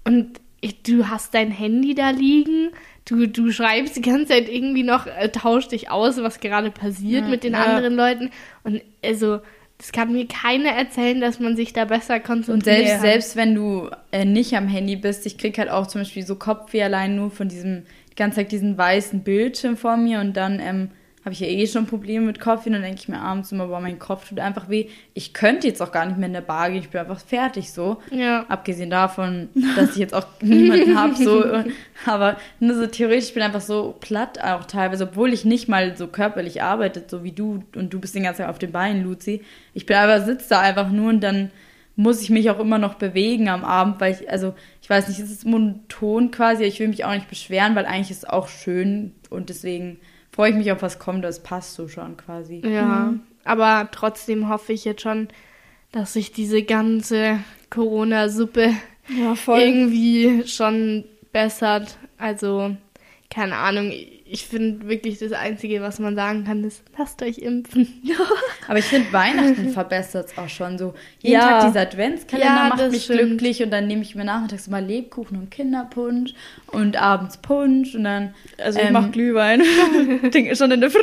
und du hast dein Handy da liegen, du, du schreibst die ganze Zeit irgendwie noch, äh, tausch dich aus, was gerade passiert ja, mit den ja. anderen Leuten. Und also, das kann mir keiner erzählen, dass man sich da besser konzentriert. Und selbst, selbst wenn du äh, nicht am Handy bist, ich krieg halt auch zum Beispiel so Kopfweh allein nur von diesem, die ganze Zeit diesen weißen Bildschirm vor mir und dann, ähm, habe ich ja eh schon Probleme mit Kaffee. Dann denke ich mir abends immer, boah, mein Kopf tut einfach weh. Ich könnte jetzt auch gar nicht mehr in der Bar gehen. Ich bin einfach fertig so. Ja. Abgesehen davon, dass ich jetzt auch niemanden habe. So. Aber nur so theoretisch, ich bin einfach so platt auch teilweise, obwohl ich nicht mal so körperlich arbeite, so wie du. Und du bist den ganzen Tag auf den Beinen, Luzi. Ich bin einfach, sitze da einfach nur und dann muss ich mich auch immer noch bewegen am Abend, weil ich, also, ich weiß nicht, es ist monoton quasi, ich will mich auch nicht beschweren, weil eigentlich ist es auch schön und deswegen freue ich mich auf was kommt, das passt so schon quasi. Ja, mhm. aber trotzdem hoffe ich jetzt schon, dass sich diese ganze Corona-Suppe ja, irgendwie schon bessert. Also, keine Ahnung, ich finde wirklich das Einzige, was man sagen kann, ist, lasst euch impfen. Aber ich finde, Weihnachten verbessert es auch schon so. Jeden ja. Tag dieser Adventskalender ja, macht mich stimmt. glücklich und dann nehme ich mir nachmittags mal Lebkuchen und Kinderpunsch und abends Punsch und dann. Also ich ähm, mache Glühwein. Ding schon in der Früh.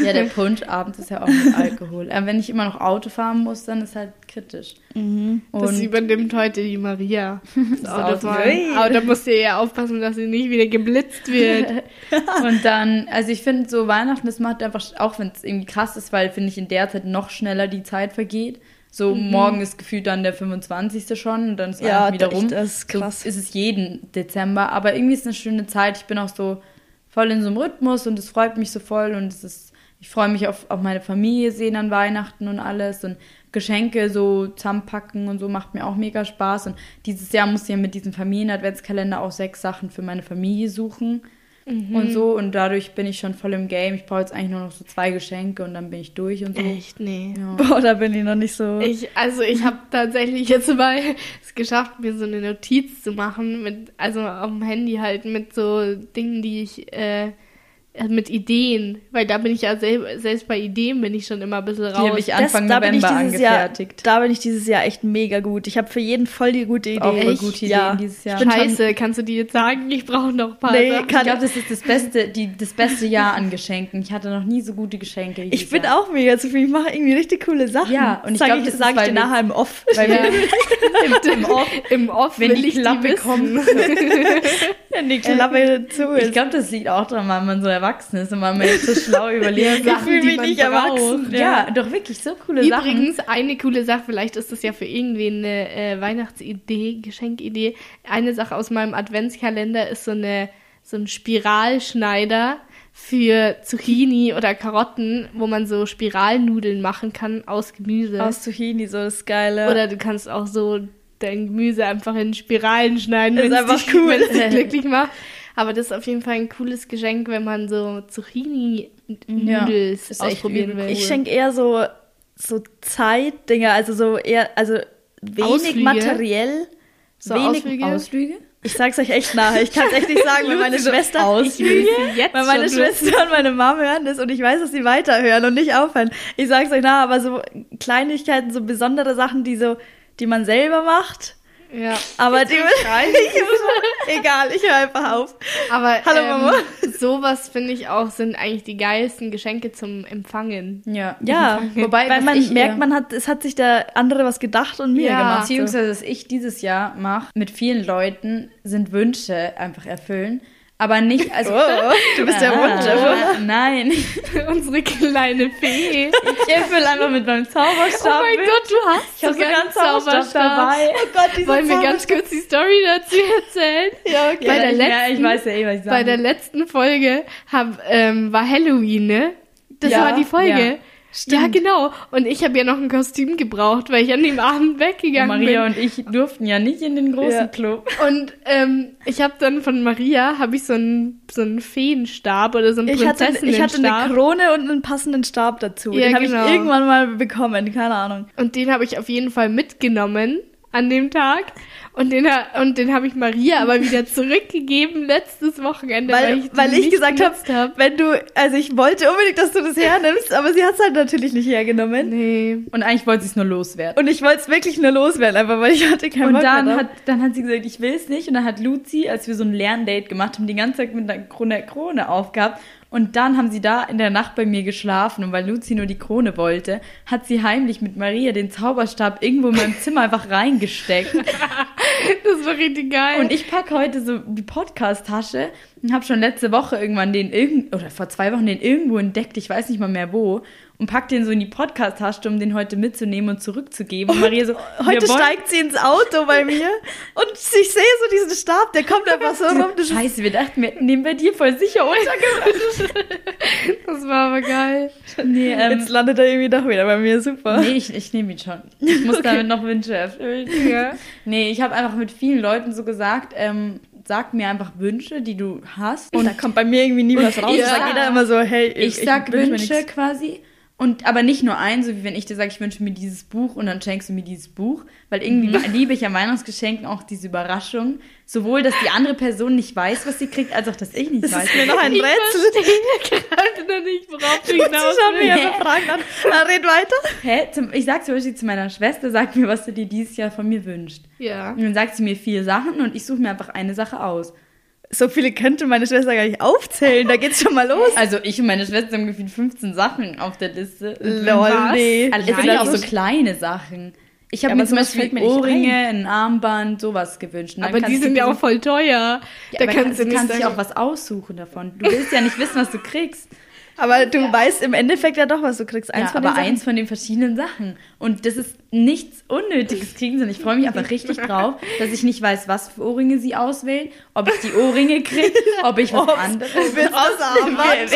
ja, der Punsch abends ist ja auch mit Alkohol. Aber wenn ich immer noch Auto fahren muss, dann ist halt kritisch. Mhm. das übernimmt heute die Maria. Das Auto Aber da musst du ja aufpassen, dass sie nicht wieder geblitzt wird. und dann, also ich finde so Weihnachten, das macht einfach, auch wenn es irgendwie krass ist, weil finde ich in der Zeit noch schneller die Zeit vergeht. So mhm. morgen ist gefühlt dann der 25. schon und dann ist ja, wieder rum. Das ist krass. So ist es jeden Dezember, aber irgendwie ist es eine schöne Zeit. Ich bin auch so voll in so einem Rhythmus und es freut mich so voll und es ist, ich freue mich auf, auf meine Familie sehen an Weihnachten und alles und Geschenke so zusammenpacken und so macht mir auch mega Spaß und dieses Jahr musste ich ja mit diesem Familien-Adventskalender auch sechs Sachen für meine Familie suchen mhm. und so. Und dadurch bin ich schon voll im Game. Ich brauche jetzt eigentlich nur noch so zwei Geschenke und dann bin ich durch und so. Echt? Nee. Ja. Boah, da bin ich noch nicht so. Ich, also ich habe tatsächlich jetzt mal es geschafft, mir so eine Notiz zu machen, mit, also auf dem Handy halt mit so Dingen, die ich äh, mit Ideen, weil da bin ich ja selb, selbst bei Ideen bin ich schon immer ein bisschen raus. Die habe ich Anfang das, November angefertigt. Jahr, da bin ich dieses Jahr echt mega gut. Ich habe für jeden voll die gute Idee. Auch voll gute Ideen ja. dieses Jahr. Scheiße, kannst du die jetzt sagen? Ich brauche noch ein paar. Nee, ich glaube, das ist das beste, die, das beste Jahr an Geschenken. Ich hatte noch nie so gute Geschenke. Ich bin Jahr. auch mega zufrieden. Ich mache irgendwie richtig coole Sachen. Ja, und ich glaube, das sage ich dir nachher im Off. Weil wir im, im, Off, im Off wenn die Klappe kommt. Wenn die Klappe zu Ich ist. glaube, das liegt auch daran, weil man so erwachsen ist und weil man jetzt so schlau überlegt. Ich fühle mich nicht erwachsen. Ja, doch wirklich so coole Sachen. Übrigens, eine coole Sache, vielleicht ist das ja für irgendwen eine äh, Weihnachtsidee, Geschenkidee. Eine Sache aus meinem Adventskalender ist so eine so ein Spiralschneider für Zucchini oder Karotten, wo man so Spiralnudeln machen kann aus Gemüse. Aus Zucchini, so das Geile. oder du kannst auch so dein Gemüse einfach in Spiralen schneiden, Ist wenn es einfach dich, cool. dich glücklich macht. Aber das ist auf jeden Fall ein cooles Geschenk, wenn man so Zucchini-Nudels echt ausprobieren will. Ich schenke eher so, so Zeitdinger, also so eher, also wenig Ausflüge? materiell. So wenig Ausflüge? Ausflüge? Ich sag's euch echt nachher. Ich kann's echt nicht sagen, wenn meine Schwester jetzt Weil meine. Schwester und meine Mama hören das und ich weiß, dass sie weiterhören und nicht aufhören. Ich sag's euch nachher, aber so Kleinigkeiten, so besondere Sachen, die so, die man selber macht. Ja. Aber die egal, ich höre einfach auf. Aber Hallo, ähm, Mama. sowas finde ich auch sind eigentlich die geilsten Geschenke zum Empfangen. Ja. Ja, Wobei, weil man ich, merkt, äh, man hat, es hat sich der andere was gedacht und mir Ja. gemacht. Beziehungsweise, was ich dieses Jahr mache mit vielen Leuten, sind Wünsche einfach erfüllen. Aber nicht, also. Oh, du bist der Wunsch. Ah, Nein. Unsere kleine Fee. Ich erfülle einfach mit meinem Oh Zauberstab. mein Gott, du hast ich habe sogar einen Zauberstab dabei. Oh Gott, diese Wollen wir ganz kurz die Story dazu erzählen? Ja, okay. Bei der ich, letzten- ich weiß ja eh, was ich Bei sage. der letzten Folge hab, ähm, war Halloween, ne? Das Ja, war die Folge. ja. Ja, genau. Und ich habe ja noch ein Kostüm gebraucht, weil ich an dem Abend weggegangen Maria bin. und ich durften ja nicht in den großen Ja. Club. Und ähm, ich habe dann von Maria habe ich so einen so einen Feenstab oder so einen Ich hatte, ich hatte eine. Krone und einen passenden Stab dazu. Ja, Den habe genau. ich irgendwann mal bekommen, keine Ahnung. Und den habe ich auf jeden Fall mitgenommen an dem Tag. Und den, ha- und den habe ich Maria aber wieder zurückgegeben letztes Wochenende, weil, Weil, ich, weil ich gesagt habe, hab. wenn du, also ich wollte unbedingt, dass du das hernimmst, aber sie hat es halt natürlich nicht hergenommen. Nee. Und eigentlich wollte sie es nur loswerden. Und ich wollte es wirklich nur loswerden, einfach weil ich hatte keinen Und Bock mehr dann drauf. hat, dann hat sie gesagt, ich will es nicht. Und dann hat Luzi, als wir so ein Lerndate gemacht haben, die ganze Zeit mit einer Krone, Krone aufgehabt. Und dann haben sie da in der Nacht bei mir geschlafen. Und weil Luzi nur die Krone wollte, hat sie heimlich mit Maria den Zauberstab irgendwo in meinem Zimmer einfach reingesteckt. Das war richtig geil. Und ich packe heute so die Podcast-Tasche und habe schon letzte Woche irgendwann den oder vor zwei Wochen den irgendwo entdeckt, ich weiß nicht mal mehr wo, und pack den so in die Podcast-Tasche, um den heute mitzunehmen und zurückzugeben. Und Maria so, Heute steigt sie ins Auto bei mir und ich sehe so diesen Stab, der kommt einfach so rum. Scheiße, wir dachten, wir hätten den bei dir voll sicher untergebracht. das war aber geil. nee, ähm, Jetzt landet er irgendwie doch wieder bei mir, super. nee, ich, ich nehme ihn schon. Ich muss damit noch Wünsche erfüllen. Ja. Nee, ich habe einfach mit vielen Leuten so gesagt, ähm, sag mir einfach Wünsche, die du hast. Und da kommt bei mir irgendwie nie was raus. ja. Ich sag jeder immer so, hey, Ich sag wünsch mir Wünsche quasi. Und aber nicht nur ein, so wie wenn ich dir sage, ich wünsche mir dieses Buch und dann schenkst du mir dieses Buch. Weil irgendwie Mhm. liebe ich an Weihnachtsgeschenken auch diese Überraschung. Sowohl, dass die andere Person nicht weiß, was sie kriegt, als auch, dass ich nicht Das weiß. ist mir noch ein Ich Rätsel. verstehe gerade noch nicht, worauf du hinaus schauen mich willst. einfach Fragen an. Na, red weiter. Hä? Zum, ich sag zum Beispiel zu meiner Schwester, sag mir, was du dir dieses Jahr von mir wünschst. Ja. Und dann sagt sie mir vier Sachen und ich suche mir einfach eine Sache aus. So viele könnte meine Schwester gar nicht aufzählen. Da geht's schon mal los. Also ich und meine Schwester haben gefühlt 15 Sachen auf der Liste. Lol, Was? nee. Also Ich es sind auch so kleine Sachen. Ich habe Ja, mir zum Beispiel mir Ohrringe, ein Armband, sowas gewünscht. Aber die sind ja auch voll teuer. Ja, da aber kannst du nicht kannst dich auch was aussuchen davon. Du willst ja nicht wissen, was du kriegst. Aber du weißt im Endeffekt ja doch, was du kriegst. Eins ja, von aber den Sachen. eins von den verschiedenen Sachen. Und das ist nichts Unnötiges kriegen, sondern ich freue mich einfach richtig drauf, dass ich nicht weiß, was für Ohrringe sie auswählen, ob ich die Ohrringe kriege, ob ich was Ob's- anderes. das Armband?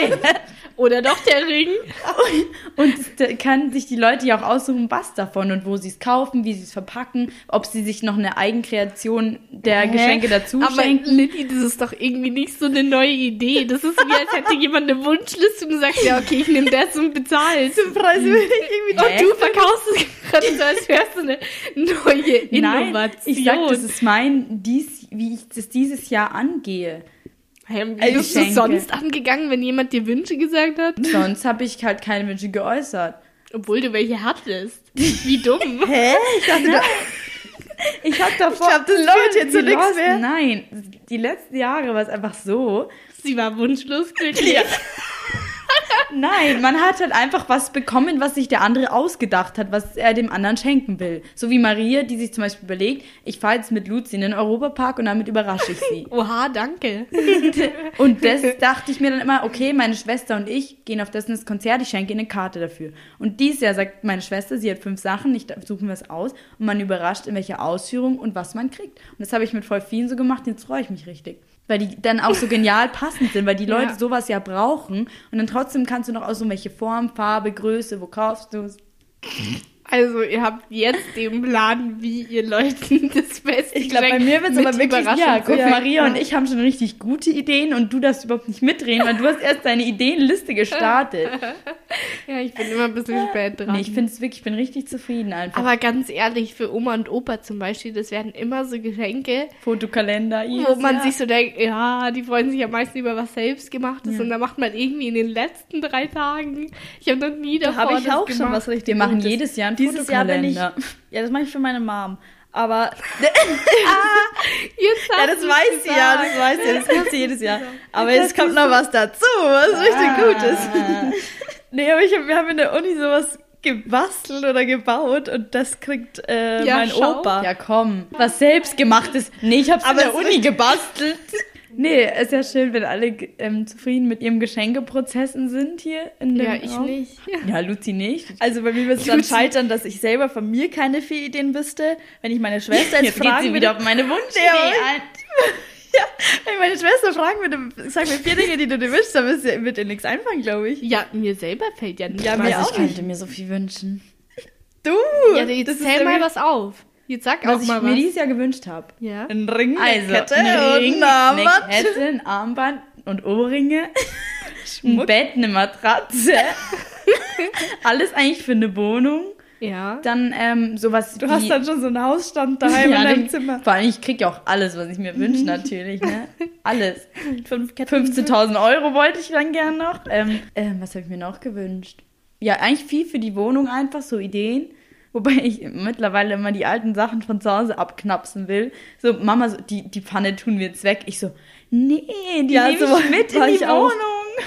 Oder doch der Ring. Und es- da kann sich die Leute ja auch aussuchen, was davon und wo sie es kaufen, wie sie es verpacken, ob sie sich noch eine Eigenkreation der Geschenke dazu Aber schenken. Lilly, das ist doch irgendwie nicht so eine neue Idee. Das ist wie, als hätte jemand eine Wunschliste und du sagst, ja, okay, ich nehme das und bezahlst. Preise will ich irgendwie Und du verkaufst es gerade so, als wärst du eine neue Innovation. Nein, ich sag, das ist mein, dies, wie ich das dieses Jahr angehe. Hey, wie Ey, bist du sonst angegangen, wenn jemand dir Wünsche gesagt hat? Sonst habe ich halt keine Wünsche geäußert. Obwohl du welche hattest. Wie dumm. Hä? Ich dachte, du, Ich hab davor. Ich glaub, das hier zu die nichts mehr. Nein, die letzten Jahre war es einfach so. Sie war wunschlos glücklich. Nein, man hat halt einfach was bekommen, was sich der andere ausgedacht hat, was er dem anderen schenken will. So wie Maria, die sich zum Beispiel überlegt, ich fahre jetzt mit Luzi in den Europapark und damit überrasche ich sie. Oha, danke. Und das dachte ich mir dann immer, okay, meine Schwester und ich gehen auf das Konzert, ich schenke ihr eine Karte dafür. Und dieses Jahr sagt meine Schwester, sie hat fünf Sachen, ich suche mir was aus und man überrascht, in welcher Ausführung und was man kriegt. Und das habe ich mit voll vielen so gemacht, jetzt freue ich mich richtig. Weil die dann auch so genial passend sind, weil die Leute Ja. sowas ja brauchen. Und dann trotzdem kannst du noch aus so welche Form, Farbe, Größe, wo kaufst du es? Also, ihr habt jetzt den Plan, wie ihr Leuten das Beste Ich glaube, bei mir wird's mit aber wirklich- Ja, guck, Ja. Maria und ich haben schon richtig gute Ideen und du darfst überhaupt nicht mitreden, weil du hast erst deine Ideenliste gestartet. Ja, ich bin immer ein bisschen spät dran. Nee, ich finde es wirklich, ich bin richtig zufrieden einfach. aber ganz ehrlich, für Oma und Opa zum Beispiel, das werden immer so Geschenke, Fotokalender, wo man Jahr. sich so denkt, ja, die freuen sich am meisten über was selbstgemachtes und dann macht man irgendwie in den letzten drei Tagen, ich habe noch nie Da davor habe ich auch schon gemacht. was richtig Wir machen jedes Jahr einen Dieses Jahr bin ich. Ja, das mache ich für meine Mom. Aber Jetzt ja, das weiß sie ja, das weiß sie, das kommt sie jedes Jahr. Aber jetzt kommt noch was dazu, was richtig Gutes. Nee, aber ich hab, wir haben in der Uni sowas gebastelt oder gebaut und das kriegt äh, Ja, mein schau. Opa. Ja, komm. Was selbstgemachtes. Nee, ich hab's in Aber der es- Uni gebastelt. Nee, ist ja schön, wenn alle ähm, zufrieden mit ihrem Geschenkeprozessen sind hier in dem Ja, ich Raum. nicht. Ja, Luzi nicht. Also bei mir wird es dann scheitern, dass ich selber von mir keine vier Ideen wüsste. Wenn ich meine Schwester jetzt, Jetzt geht fragen sie würde, wieder auf meine Wunschidee ein. ja, wenn ich meine Schwester fragen würde, sag mir vier Dinge, die du dir wünschst, dann wird dir- nichts einfallen, glaube ich. Ja, mir selber fällt ja nicht Ja, mir Also auch ich könnte mir so viel wünschen. Du! Ja, jetzt zähl mal was auf. Jetzt sag Was auch ich mal mir was. dieses Jahr gewünscht habe. Ja. Ein Ring, eine Also, Kette ein Ring, und ein Armband. eine Kette, ein Armband und Ohrringe, ein Bett, eine Matratze. Alles eigentlich für eine Wohnung. Ja. Dann ähm, sowas Du hast wie, dann schon so einen Hausstand daheim ja, in deinem Zimmer. Vor allem, ich krieg ja auch alles, was ich mir wünsche, natürlich, ne? Alles. Fünf Ketten. 15.000 Euro wollte ich dann gern noch. Ähm, ähm, was habe ich mir noch gewünscht? Ja, eigentlich viel für die Wohnung einfach, so Ideen. Wobei ich mittlerweile immer die alten Sachen von zu Hause abknapsen will. So, Mama, so, die, die Pfanne tun wir jetzt weg. Ich so, nee, die Ja, nehme so ich mit in die ich auch.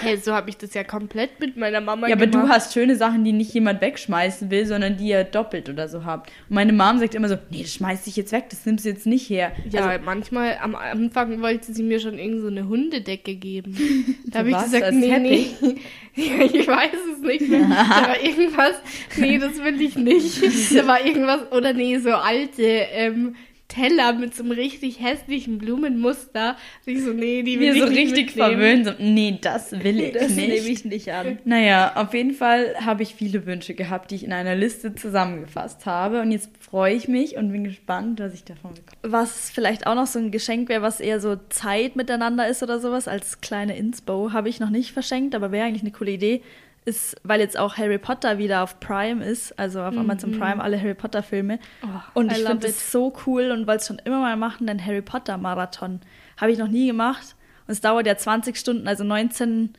Hey, so habe ich das ja komplett mit meiner Mama Ja, aber gemacht. du hast schöne Sachen, die nicht jemand wegschmeißen will, sondern die ihr doppelt oder so habt. Und meine Mom sagt immer so, nee, das schmeiß ich jetzt weg, das nimmst du jetzt nicht her. Ja, Also, manchmal am Anfang wollte sie mir schon irgend so eine Hundedecke geben. Da habe ich gesagt, nee, nee. Ja, ich weiß es nicht mehr. Da war irgendwas, nee, das will ich nicht. Da war irgendwas, oder nee, so alte ähm, Teller mit so einem richtig hässlichen Blumenmuster. Und ich so, nee, die will wir ich so nicht richtig mitnehmen. verwöhnt. So, nee, das will ich Das nicht. nehme ich nicht an. Naja, auf jeden Fall habe ich viele Wünsche gehabt, die ich in einer Liste zusammengefasst habe. Und jetzt freue ich mich und bin gespannt, was ich davon bekomme. Was vielleicht auch noch so ein Geschenk wäre, was eher so Zeit miteinander ist oder sowas, als kleine Inspo, habe ich noch nicht verschenkt, aber wäre eigentlich eine coole Idee, ist, weil jetzt auch Harry Potter wieder auf Prime ist, also auf Amazon Prime, alle Harry Potter Filme. Oh, und I ich finde das so cool und wollte es schon immer mal machen, den Harry Potter Marathon. Habe ich noch nie gemacht. Und es dauert ja 20 Stunden, also 19,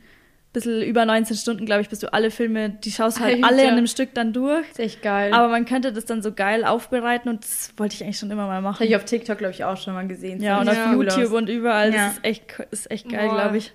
bisschen über 19 Stunden, glaube ich, bis du alle Filme, die schaust du halt alle Alter. in einem Stück dann durch. ist echt geil. Aber man könnte das dann so geil aufbereiten und das wollte ich eigentlich schon immer mal machen. habe ich auf TikTok, glaube ich, auch schon mal gesehen. Ja, und Sieht auf YouTube und überall. Ja. Das ist echt, ist echt geil, glaube ich.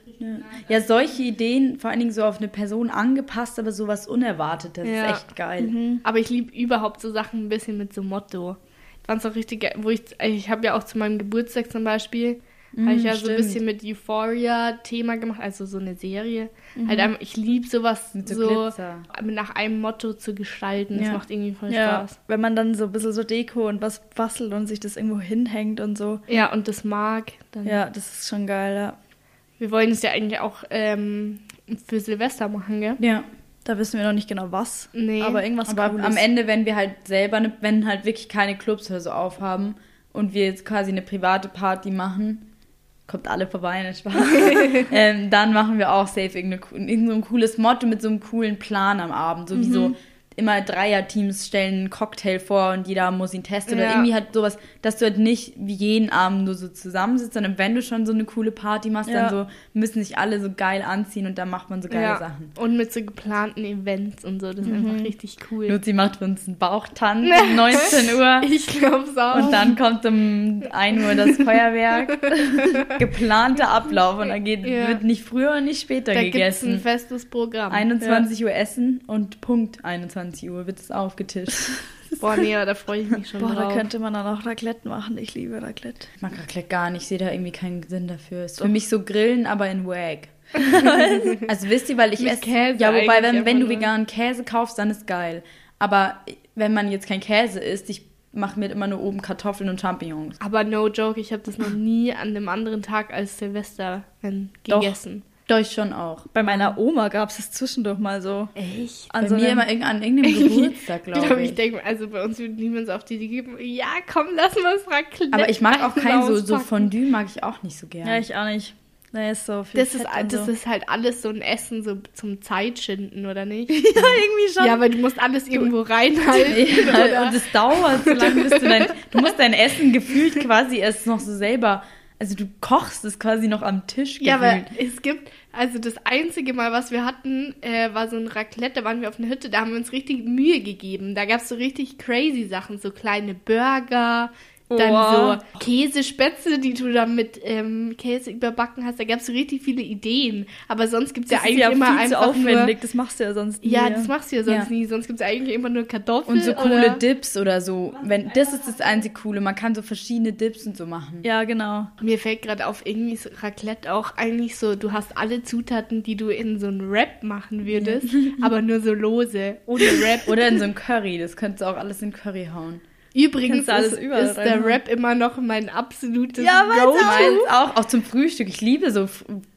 Ja, solche Ideen, vor allen Dingen so auf eine Person angepasst, aber sowas Unerwartetes, Ja. ist echt geil. Aber ich liebe überhaupt so Sachen ein bisschen mit so Motto. Ich fand's auch richtig geil, wo ich, ich habe ja auch zu meinem Geburtstag zum Beispiel, habe ich ja so ein stimmt. bisschen mit Euphoria-Thema gemacht, also so eine Serie. Halt einfach, ich liebe sowas Mit so Glitzer. nach einem Motto zu gestalten. Das Ja. macht irgendwie voll Ja, Spaß. wenn man dann so ein bisschen so Deko und was bastelt und sich das irgendwo hinhängt und so. Ja, und das mag. Dann. Ja, das ist schon geil, ja. Wir wollen es ja eigentlich auch ähm, für Silvester machen, gell? Ja. Da wissen wir noch nicht genau was. Nee. Aber irgendwas Aber Cooles. am Ende, wenn wir halt selber, ne, wenn halt wirklich keine Clubs oder so aufhaben und wir jetzt quasi eine private Party machen, kommt alle vorbei, nicht Spaß. ähm, dann machen wir auch safe irgendeine, irgend so ein cooles Motto mit so einem coolen Plan am Abend. So wie so immer Dreierteams stellen einen Cocktail vor und jeder muss ihn testen. Oder Ja. irgendwie halt sowas, dass du halt nicht wie jeden Abend nur so zusammensitzt, sondern wenn du schon so eine coole Party machst, Ja. dann so müssen sich alle so geil anziehen und dann macht man so geile ja. Sachen. Und mit so geplanten Events und so. Das ist Mhm. einfach richtig cool. Luzi macht für uns einen Bauchtanz um 19 Uhr. Ich glaub's auch. Und dann kommt um 1 Uhr das Feuerwerk. Geplanter Ablauf. Und dann geht, wird nicht früher und nicht später da gibt's ein gegessen. festes Programm. 21 Uhr essen und Punkt 21 Uhr wird es aufgetischt. Boah, nee, da freue ich mich schon Boah, da drauf. könnte man dann auch Raclette machen. Ich liebe Raclette. Ich mag Raclette gar nicht. Ich sehe da irgendwie keinen Sinn dafür. Ist für mich so Grillen, aber in Wag. also wisst ihr, weil ich esse. Käse ja, wobei, wenn, wenn du veganen Käse kaufst, dann ist geil. Aber wenn man jetzt kein Käse isst, ich mache mir immer nur oben Kartoffeln und Champignons. Aber no joke, ich habe das noch nie an einem anderen Tag als Silvester Doch. gegessen. Doch, ich schon auch. Bei meiner Oma gab es zwischendurch mal so. Echt? An Bei so mir immer an irgendeinem Geburtstag, glaube, ich ich. denke, also bei uns würde niemand auf die Idee geben, ja, komm, lass mal das Raclette Aber ich mag auch kein so, so. Fondue, mag ich auch nicht so gerne. Ja, ich auch nicht. Nee, ist so viel Das ist, Fett das so. ist halt alles so ein Essen so zum Zeitschinden, oder nicht? ja, irgendwie schon. Ja, weil du musst alles irgendwo reinhalten. Ja, und es dauert so lange, bis du dein, du musst dein Essen gefühlt quasi erst noch so selber, also du kochst es quasi noch am Tisch gefühlt. Ja, aber es gibt, also das einzige Mal, was wir hatten, äh, war so ein Raclette, da waren wir auf einer Hütte, da haben wir uns richtig Mühe gegeben. Da gab es so richtig crazy Sachen, so kleine Burger, dann so Käsespätzle, die du dann mit ähm, Käse überbacken hast. Da gab es so richtig viele Ideen. Aber sonst gibt es ja eigentlich ja immer viel zu einfach aufwendig. nur... Das machst du ja sonst nie. Ja, das machst du ja sonst Ja. nie. Sonst gibt es eigentlich immer nur Kartoffeln und so coole oder... Dips oder so. Wenn, das ist das einzige Coole. Man kann so verschiedene Dips und so machen. Ja, genau. Mir fällt gerade auf, irgendwie ist Raclette auch eigentlich so, du hast alle Zutaten, die du in so einen Wrap machen würdest, aber nur so lose, ohne Wrap. Oder in so ein Curry. Das könntest du auch alles in Curry hauen. Übrigens ist, ist der. Wrap immer noch mein absolutes Ja, Go-To. Meins auch, auch zum Frühstück. Ich liebe so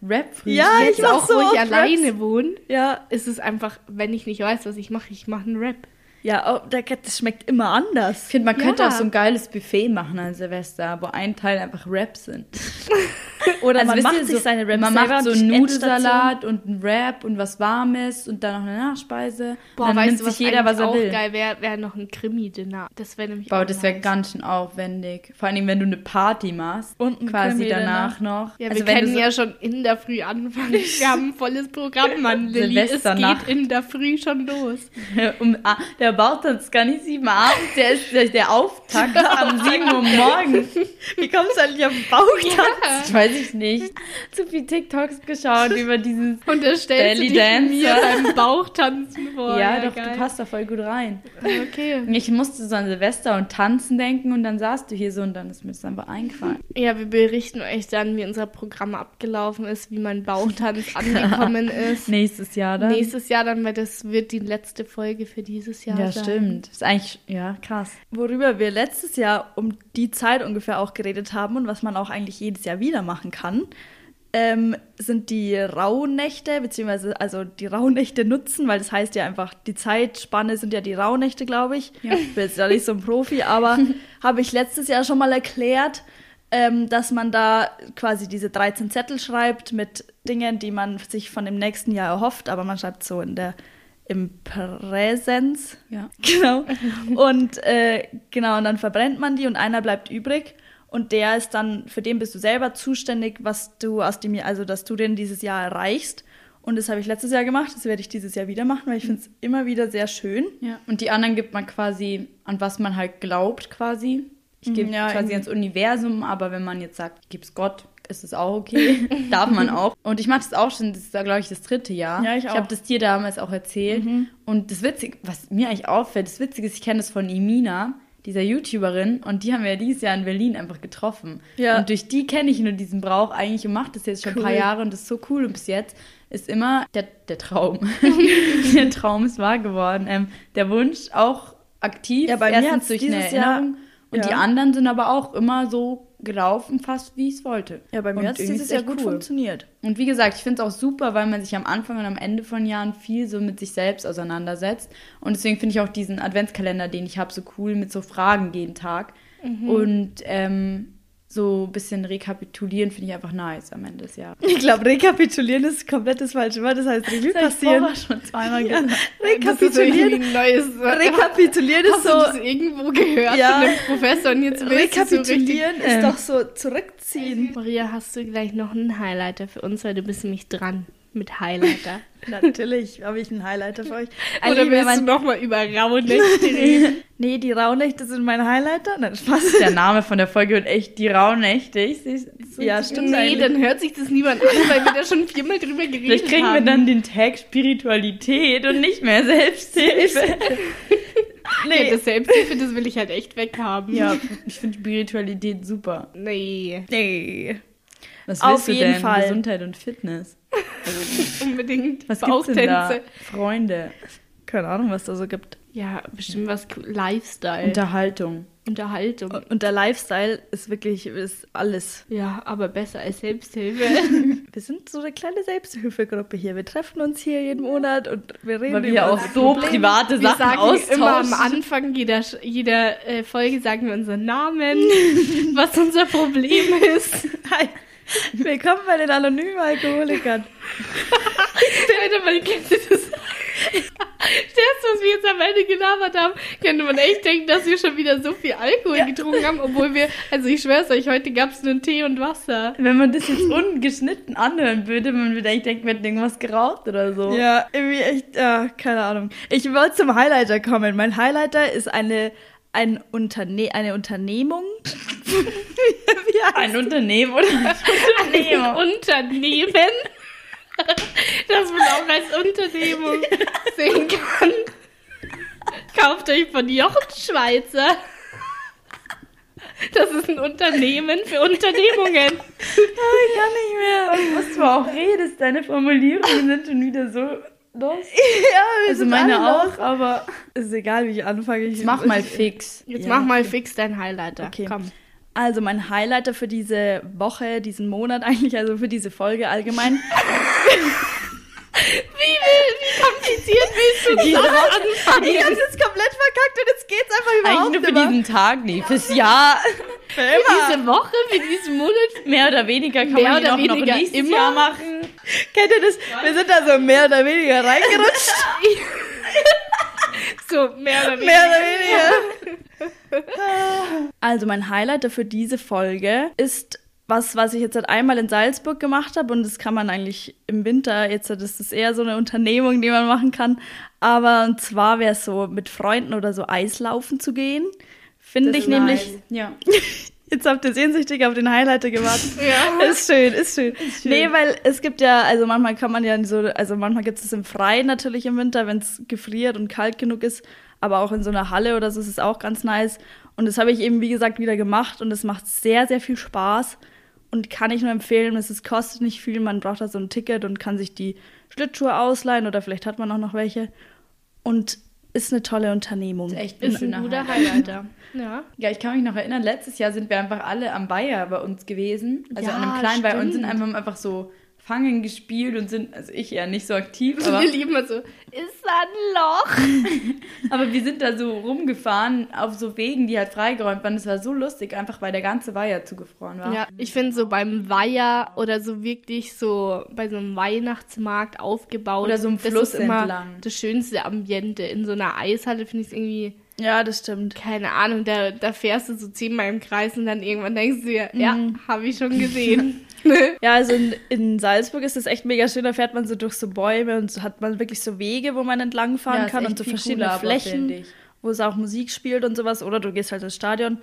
Rap-Frühstück. Ja, ich Jetzt auch, so wo ich alleine Wraps. wohne, Ja, ist es einfach, wenn ich nicht weiß, was ich mache, ich mache einen Wrap. ja, oh, der- das schmeckt immer anders. Ich finde, man könnte Ja. auch so ein geiles Buffet machen an Silvester, wo ein Teil einfach Raps sind. Oder Also man macht sich so, seine Raps Man macht so einen Nudelsalat und einen Wrap und was Warmes und dann noch eine Nachspeise. Boah, dann weißt nimmt du, sich jeder, was er auch will. geil wäre, wäre noch ein Krimi-Dinner. Das wäre nämlich Boah, das wäre ganz schön aufwendig. Vor allem, wenn du eine Party machst. Und ein quasi danach noch. Ja, also wir wenn können so, ja schon in der Früh anfangen. Wir haben ein volles Programm, Mann, Lilly. Es geht in der Früh schon los. um, ah, der Bautanz ist gar nicht sieben Uhr abends, der ist der, der Auftakt am sieben Uhr morgens. Wie kommst du eigentlich auf den Bauchtanz? Das weiß ich nicht. Zu viel TikToks geschaut über dieses. Und da stellst Belly du dich Dancer. mir beim Bauchtanzen vor. ja, doch, geil. du passt da voll gut rein. Okay. Ich musste so an Silvester und Tanzen denken und dann saßt du hier so und dann ist mir das einfach eingefallen. Ja, wir berichten euch dann, wie unser Programm abgelaufen ist, wie mein Bauchtanz angekommen ist. Nächstes Jahr dann. Nächstes Jahr dann, weil das wird die letzte Folge für dieses Jahr ja, sein. stimmt. Ist eigentlich, ja, krass. Worüber wir letztes Jahr um die Zeit ungefähr auch geredet haben und was man auch eigentlich jedes Jahr wieder machen kann, ähm, sind die Rauhnächte, beziehungsweise also die Rauhnächte nutzen, weil das heißt ja einfach, die Zeitspanne sind ja die Rauhnächte, glaube ich. Ich bin jetzt ja nicht so ein Profi, aber habe ich letztes Jahr schon mal erklärt, ähm, dass man da quasi diese 13 Zettel schreibt mit Dingen, die man sich von dem nächsten Jahr erhofft, aber man schreibt so in der im Präsens. Ja. Genau. Und äh, genau, und dann verbrennt man die und einer bleibt übrig. Und der ist dann, für den bist du selber zuständig, was du aus dem Jahr, also dass du den dieses Jahr erreichst. Und das habe ich letztes Jahr gemacht, das werde ich dieses Jahr wieder machen, weil ich finde es immer wieder sehr schön. Ja. Und die anderen gibt man quasi, an was man halt glaubt quasi. Ich gebe Mhm, ja, quasi ans Universum, aber wenn man jetzt sagt, gib's Gott, ist es auch okay. Darf man auch. Und ich mache das auch schon, das ist, glaube ich, das dritte Jahr. Ja, ich Ich auch. habe das dir damals auch erzählt. Und das Witzige, was mir eigentlich auffällt, das Witzige ist, ich kenne das von Imina, dieser YouTuberin, und die haben wir ja dieses Jahr in Berlin einfach getroffen. Ja. Und durch die kenne ich nur diesen Brauch eigentlich und mache das jetzt schon ein paar Cool. Jahre und das ist so cool. Und bis jetzt ist immer der, der Traum. der Traum ist wahr geworden. Ähm, der Wunsch auch aktiv, Ja, bei mir erstens hat's durch eine dieses Jahr- Erinnerung. Und ja. die anderen sind aber auch immer so gelaufen, fast wie ich es wollte. Ja, bei Und mir hat es dieses Jahr gut cool. funktioniert. Und wie gesagt, ich finde es auch super, weil man sich am Anfang und am Ende von Jahren viel so mit sich selbst auseinandersetzt. Und deswegen finde ich auch diesen Adventskalender, den ich habe, so cool mit so Fragen jeden Tag. Und ähm, so ein bisschen rekapitulieren finde ich einfach nice am Ende des Jahres. Ich glaube, rekapitulieren ist komplett das falsche Wort. Das heißt Revue Das passieren. vorher schon zweimal Ja. gesagt. Rekapitulieren. Das ist irgendwie ein neues. Rekapitulieren ist Hast du so. das irgendwo gehört Ja. von einem Professor und jetzt willst du so richtig... Rekapitulieren ist doch so zurückziehen. Maria, hast du gleich noch einen Highlighter für uns, weil du bist nämlich dran mit Highlighter. Natürlich habe ich einen Highlighter für euch. Oder wäre willst du mein, nochmal über Rauhnächte reden? nee, die Rauhnächte sind mein Highlighter. Nein, Spaß. Der Name von der Folge wird echt die Rauhnächte. Ich seh's so Ja, stimmt nee, eigentlich. dann hört sich das niemand an, weil wir da schon viermal drüber geredet Vielleicht kriegen haben. wir dann den Tag Spiritualität und nicht mehr Selbsthilfe. Nee. Ja, das Selbsthilfe, das will ich halt echt weghaben. ja, ich finde Spiritualität super. Nee, Nee. Was Auf willst du jeden denn? Fall. Gesundheit und Fitness. Unbedingt Was gibt's denn da? Freunde. Keine Ahnung, was da so gibt. Ja, bestimmt was Lifestyle, Unterhaltung. Unterhaltung. Und der Lifestyle ist wirklich ist alles. Ja, aber besser als Selbsthilfe. Wir sind so eine kleine Selbsthilfegruppe hier. Wir treffen uns hier jeden Monat und wir reden Weil wir über auch so Probleme. private Wir Sachen sagen austauschen. immer am Anfang jeder, jeder äh, Folge sagen wir unseren Namen, was unser Problem ist. Hi. Willkommen bei den anonymen Alkoholikern. Alter, man könnte das. Das, was wir jetzt am Ende gelabert haben, könnte man echt denken, dass wir schon wieder so viel Alkohol Ja. getrunken haben, obwohl wir, also ich schwör's euch, heute gab's nur Tee und Wasser. Wenn man das jetzt ungeschnitten anhören würde, man würde eigentlich denken, wir hätten irgendwas geraucht oder so. Ja, irgendwie echt, ja, keine Ahnung. Ich wollte zum Highlighter kommen. Mein Highlighter ist eine, ein Unterne eine Unternehmung. Wie Ein Unternehmen oder ein Unternehmer. Unternehmen, das man auch als Unternehmung sehen kann. Kauft euch von Jochen Schweizer. Das ist ein Unternehmen für Unternehmungen. Ich kann nicht mehr. Was du auch redest, deine Formulierungen sind schon wieder so los. ja, wir Also sind meine alle auch, los. aber Ist egal, wie ich anfange. Ich jetzt mach mal fix. Jetzt Ja, mach mal fix dein Highlighter. Okay. Komm. Also mein Highlighter für diese Woche, diesen Monat eigentlich, also für diese Folge allgemein. Wie, wie kompliziert willst du Diese das Ich anfangen? hab's jetzt komplett verkackt und jetzt geht's einfach Eigentlich überhaupt nur für mehr. diesen Tag, nee, fürs Jahr. Für diese Woche, für diesen Monat? Mehr oder weniger kann Mehr man oder auch noch weniger nächstes immer. Jahr machen. Kennt ihr das? Wir sind da so mehr oder weniger reingerutscht. So, mehr oder weniger. mehr oder weniger. Also mein Highlighter für diese Folge ist was, was ich jetzt seit einmal in Salzburg gemacht habe und das kann man eigentlich im Winter, jetzt das ist eher so eine Unternehmung, die man machen kann, aber und zwar wäre es so mit Freunden oder so Eislaufen zu gehen. Finde ich nämlich, Ja. jetzt habt ihr sehnsüchtig auf den Highlighter gewartet. Ja. Ist schön, ist schön. schön. Nee, weil es gibt ja, also manchmal kann man ja so, also manchmal gibt es es im Freien natürlich im Winter, wenn es gefriert und kalt genug ist, aber auch in so einer Halle oder so ist es auch ganz nice. Und das habe ich eben, wie gesagt, wieder gemacht und es macht sehr, sehr viel Spaß und kann ich nur empfehlen. Es kostet nicht viel, man braucht da so ein Ticket und kann sich die Schlittschuhe ausleihen oder vielleicht hat man auch noch welche. Und ist eine tolle Unternehmung. Ist echt Ist ein guter Highlight. Highlighter. Ja. Ja, ich kann mich noch erinnern, letztes Jahr sind wir einfach alle am Bayer bei uns gewesen. Also Ja, an einem kleinen Bayer und sind stimmt. einfach, haben einfach so Fangen gespielt und sind, also ich eher nicht so aktiv, aber, Wir lieben immer so, ist da ein Loch? aber wir sind da so rumgefahren auf so Wegen, die halt freigeräumt waren. Es war so lustig, einfach weil der ganze Weiher zugefroren war. Ja, ich finde so beim Weiher oder so wirklich so bei so einem Weihnachtsmarkt aufgebaut. Oder so einem das Fluss ist immer entlang. Das schönste Ambiente. In so einer Eishalle finde ich es irgendwie, Ja, das stimmt. keine Ahnung, da, da fährst du so zehnmal im Kreis und dann irgendwann denkst du dir, ja, Mhm. habe ich schon gesehen. Ja, also in, in Salzburg ist es echt mega schön. Da fährt man so durch so Bäume und so hat man wirklich so Wege, wo man entlangfahren Ja, ist kann und so verschiedene Flächen, wo es auch Musik spielt und sowas. Oder du gehst halt ins Stadion.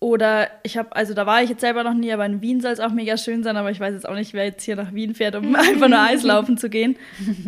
Oder ich habe, also da war ich jetzt selber noch nie, aber in Wien soll es auch mega schön sein. Aber ich weiß jetzt auch nicht, wer jetzt hier nach Wien fährt, um einfach nur Eislaufen zu gehen.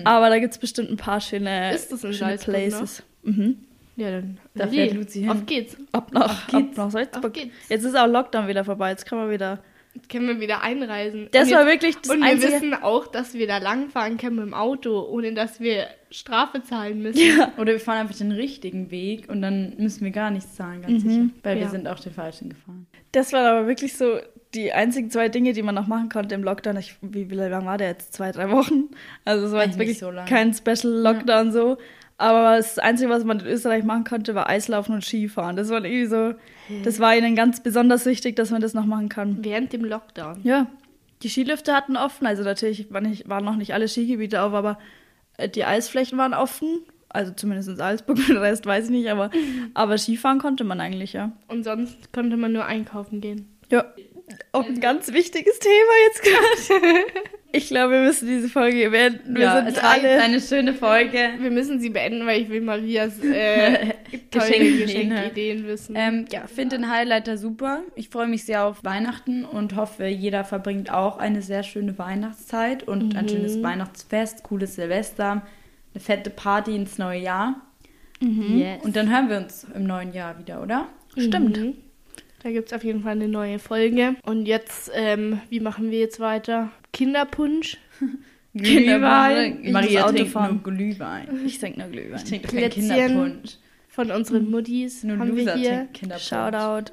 Aber da gibt es bestimmt ein paar schöne, Ist das schöne Salzburg Places. Mhm. ja, dann. Da fährt Luzi hin. Auf geht's. Ab nach, ab nach Salzburg. Auf geht's. Jetzt ist auch Lockdown wieder vorbei. Jetzt kann man wieder. Jetzt können wir wieder einreisen. Das und war jetzt, wirklich das Und wir einzige. wissen auch, dass wir da langfahren können mit dem Auto, ohne dass wir Strafe zahlen müssen. Ja. Oder wir fahren einfach den richtigen Weg und dann müssen wir gar nichts zahlen, ganz Mhm. sicher. Weil wir Ja. sind auch den falschen gefahren. Das waren aber wirklich so die einzigen zwei Dinge, die man noch machen konnte im Lockdown. Ich, wie, wie lange war der jetzt? Zwei, drei Wochen? Also es war Eigentlich jetzt wirklich so lang. kein Special Lockdown so. Aber das Einzige, was man in Österreich machen konnte, war Eislaufen und Skifahren. Das war irgendwie so, das war ihnen ganz besonders wichtig, dass man das noch machen kann. Während dem Lockdown. Ja, die Skilifte hatten offen, also natürlich waren, nicht, waren noch nicht alle Skigebiete auf, aber äh, die Eisflächen waren offen. Also zumindest in Salzburg, den Rest weiß ich nicht, aber, aber Skifahren konnte man eigentlich, ja. Und sonst konnte man nur einkaufen gehen. Ja, auch ein ganz wichtiges Thema jetzt gerade. Ich glaube, wir müssen diese Folge beenden. Wir ja, sind es war jetzt alle. eine schöne Folge. Wir müssen sie beenden, weil ich will Marias äh, tolle Geschenkideen Geschenkideen wissen. Ähm, ja, finde den Highlighter super. Ich freue mich sehr auf Weihnachten und hoffe, jeder verbringt auch eine sehr schöne Weihnachtszeit und ein schönes Weihnachtsfest, cooles Silvester, eine fette Party ins neue Jahr. yes. Und dann hören wir uns im neuen Jahr wieder, oder? Stimmt. Mhm. Da gibt es auf jeden Fall eine neue Folge. Und jetzt, ähm, wie machen wir jetzt weiter? Kinderpunsch, Glühwein. Ich Maria trinkt nur Glühwein. Ich trinke nur Glühwein. Ich trinke keinen. Kinderpunsch. Von unseren Muttis Nur haben wir hier. Shoutout.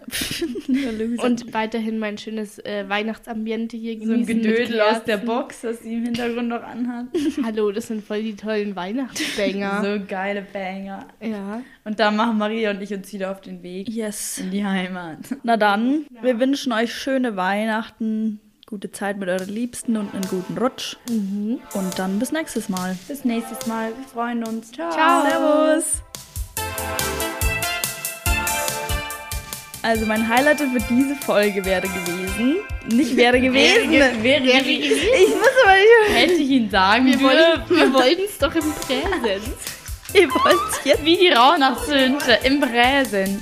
Und weiterhin mein schönes äh, Weihnachtsambiente hier so ein genießen. Gedödel aus der. Box, das sie im Hintergrund noch anhat. Hallo, das sind voll die tollen Weihnachtsbanger. So geile Banger. Ja. Und da machen Maria und ich uns wieder auf den Weg yes. in die Heimat. Na dann, wir wünschen euch schöne Weihnachten, gute Zeit mit euren Liebsten und einen guten Rutsch. Und dann bis nächstes Mal. Bis nächstes Mal. Wir freuen uns. Ciao. Ciao. Servus. Also mein Highlight für diese Folge wäre gewesen. Nicht wäre gewesen. Wäre, wäre, wäre, Ich muss aber nicht. hätte ich ihn sagen Wir, wollen, dürfen. wir wollten es doch im Präsens. Ihr wollt jetzt. Wie die Rauhnachtswünsche im Präsens.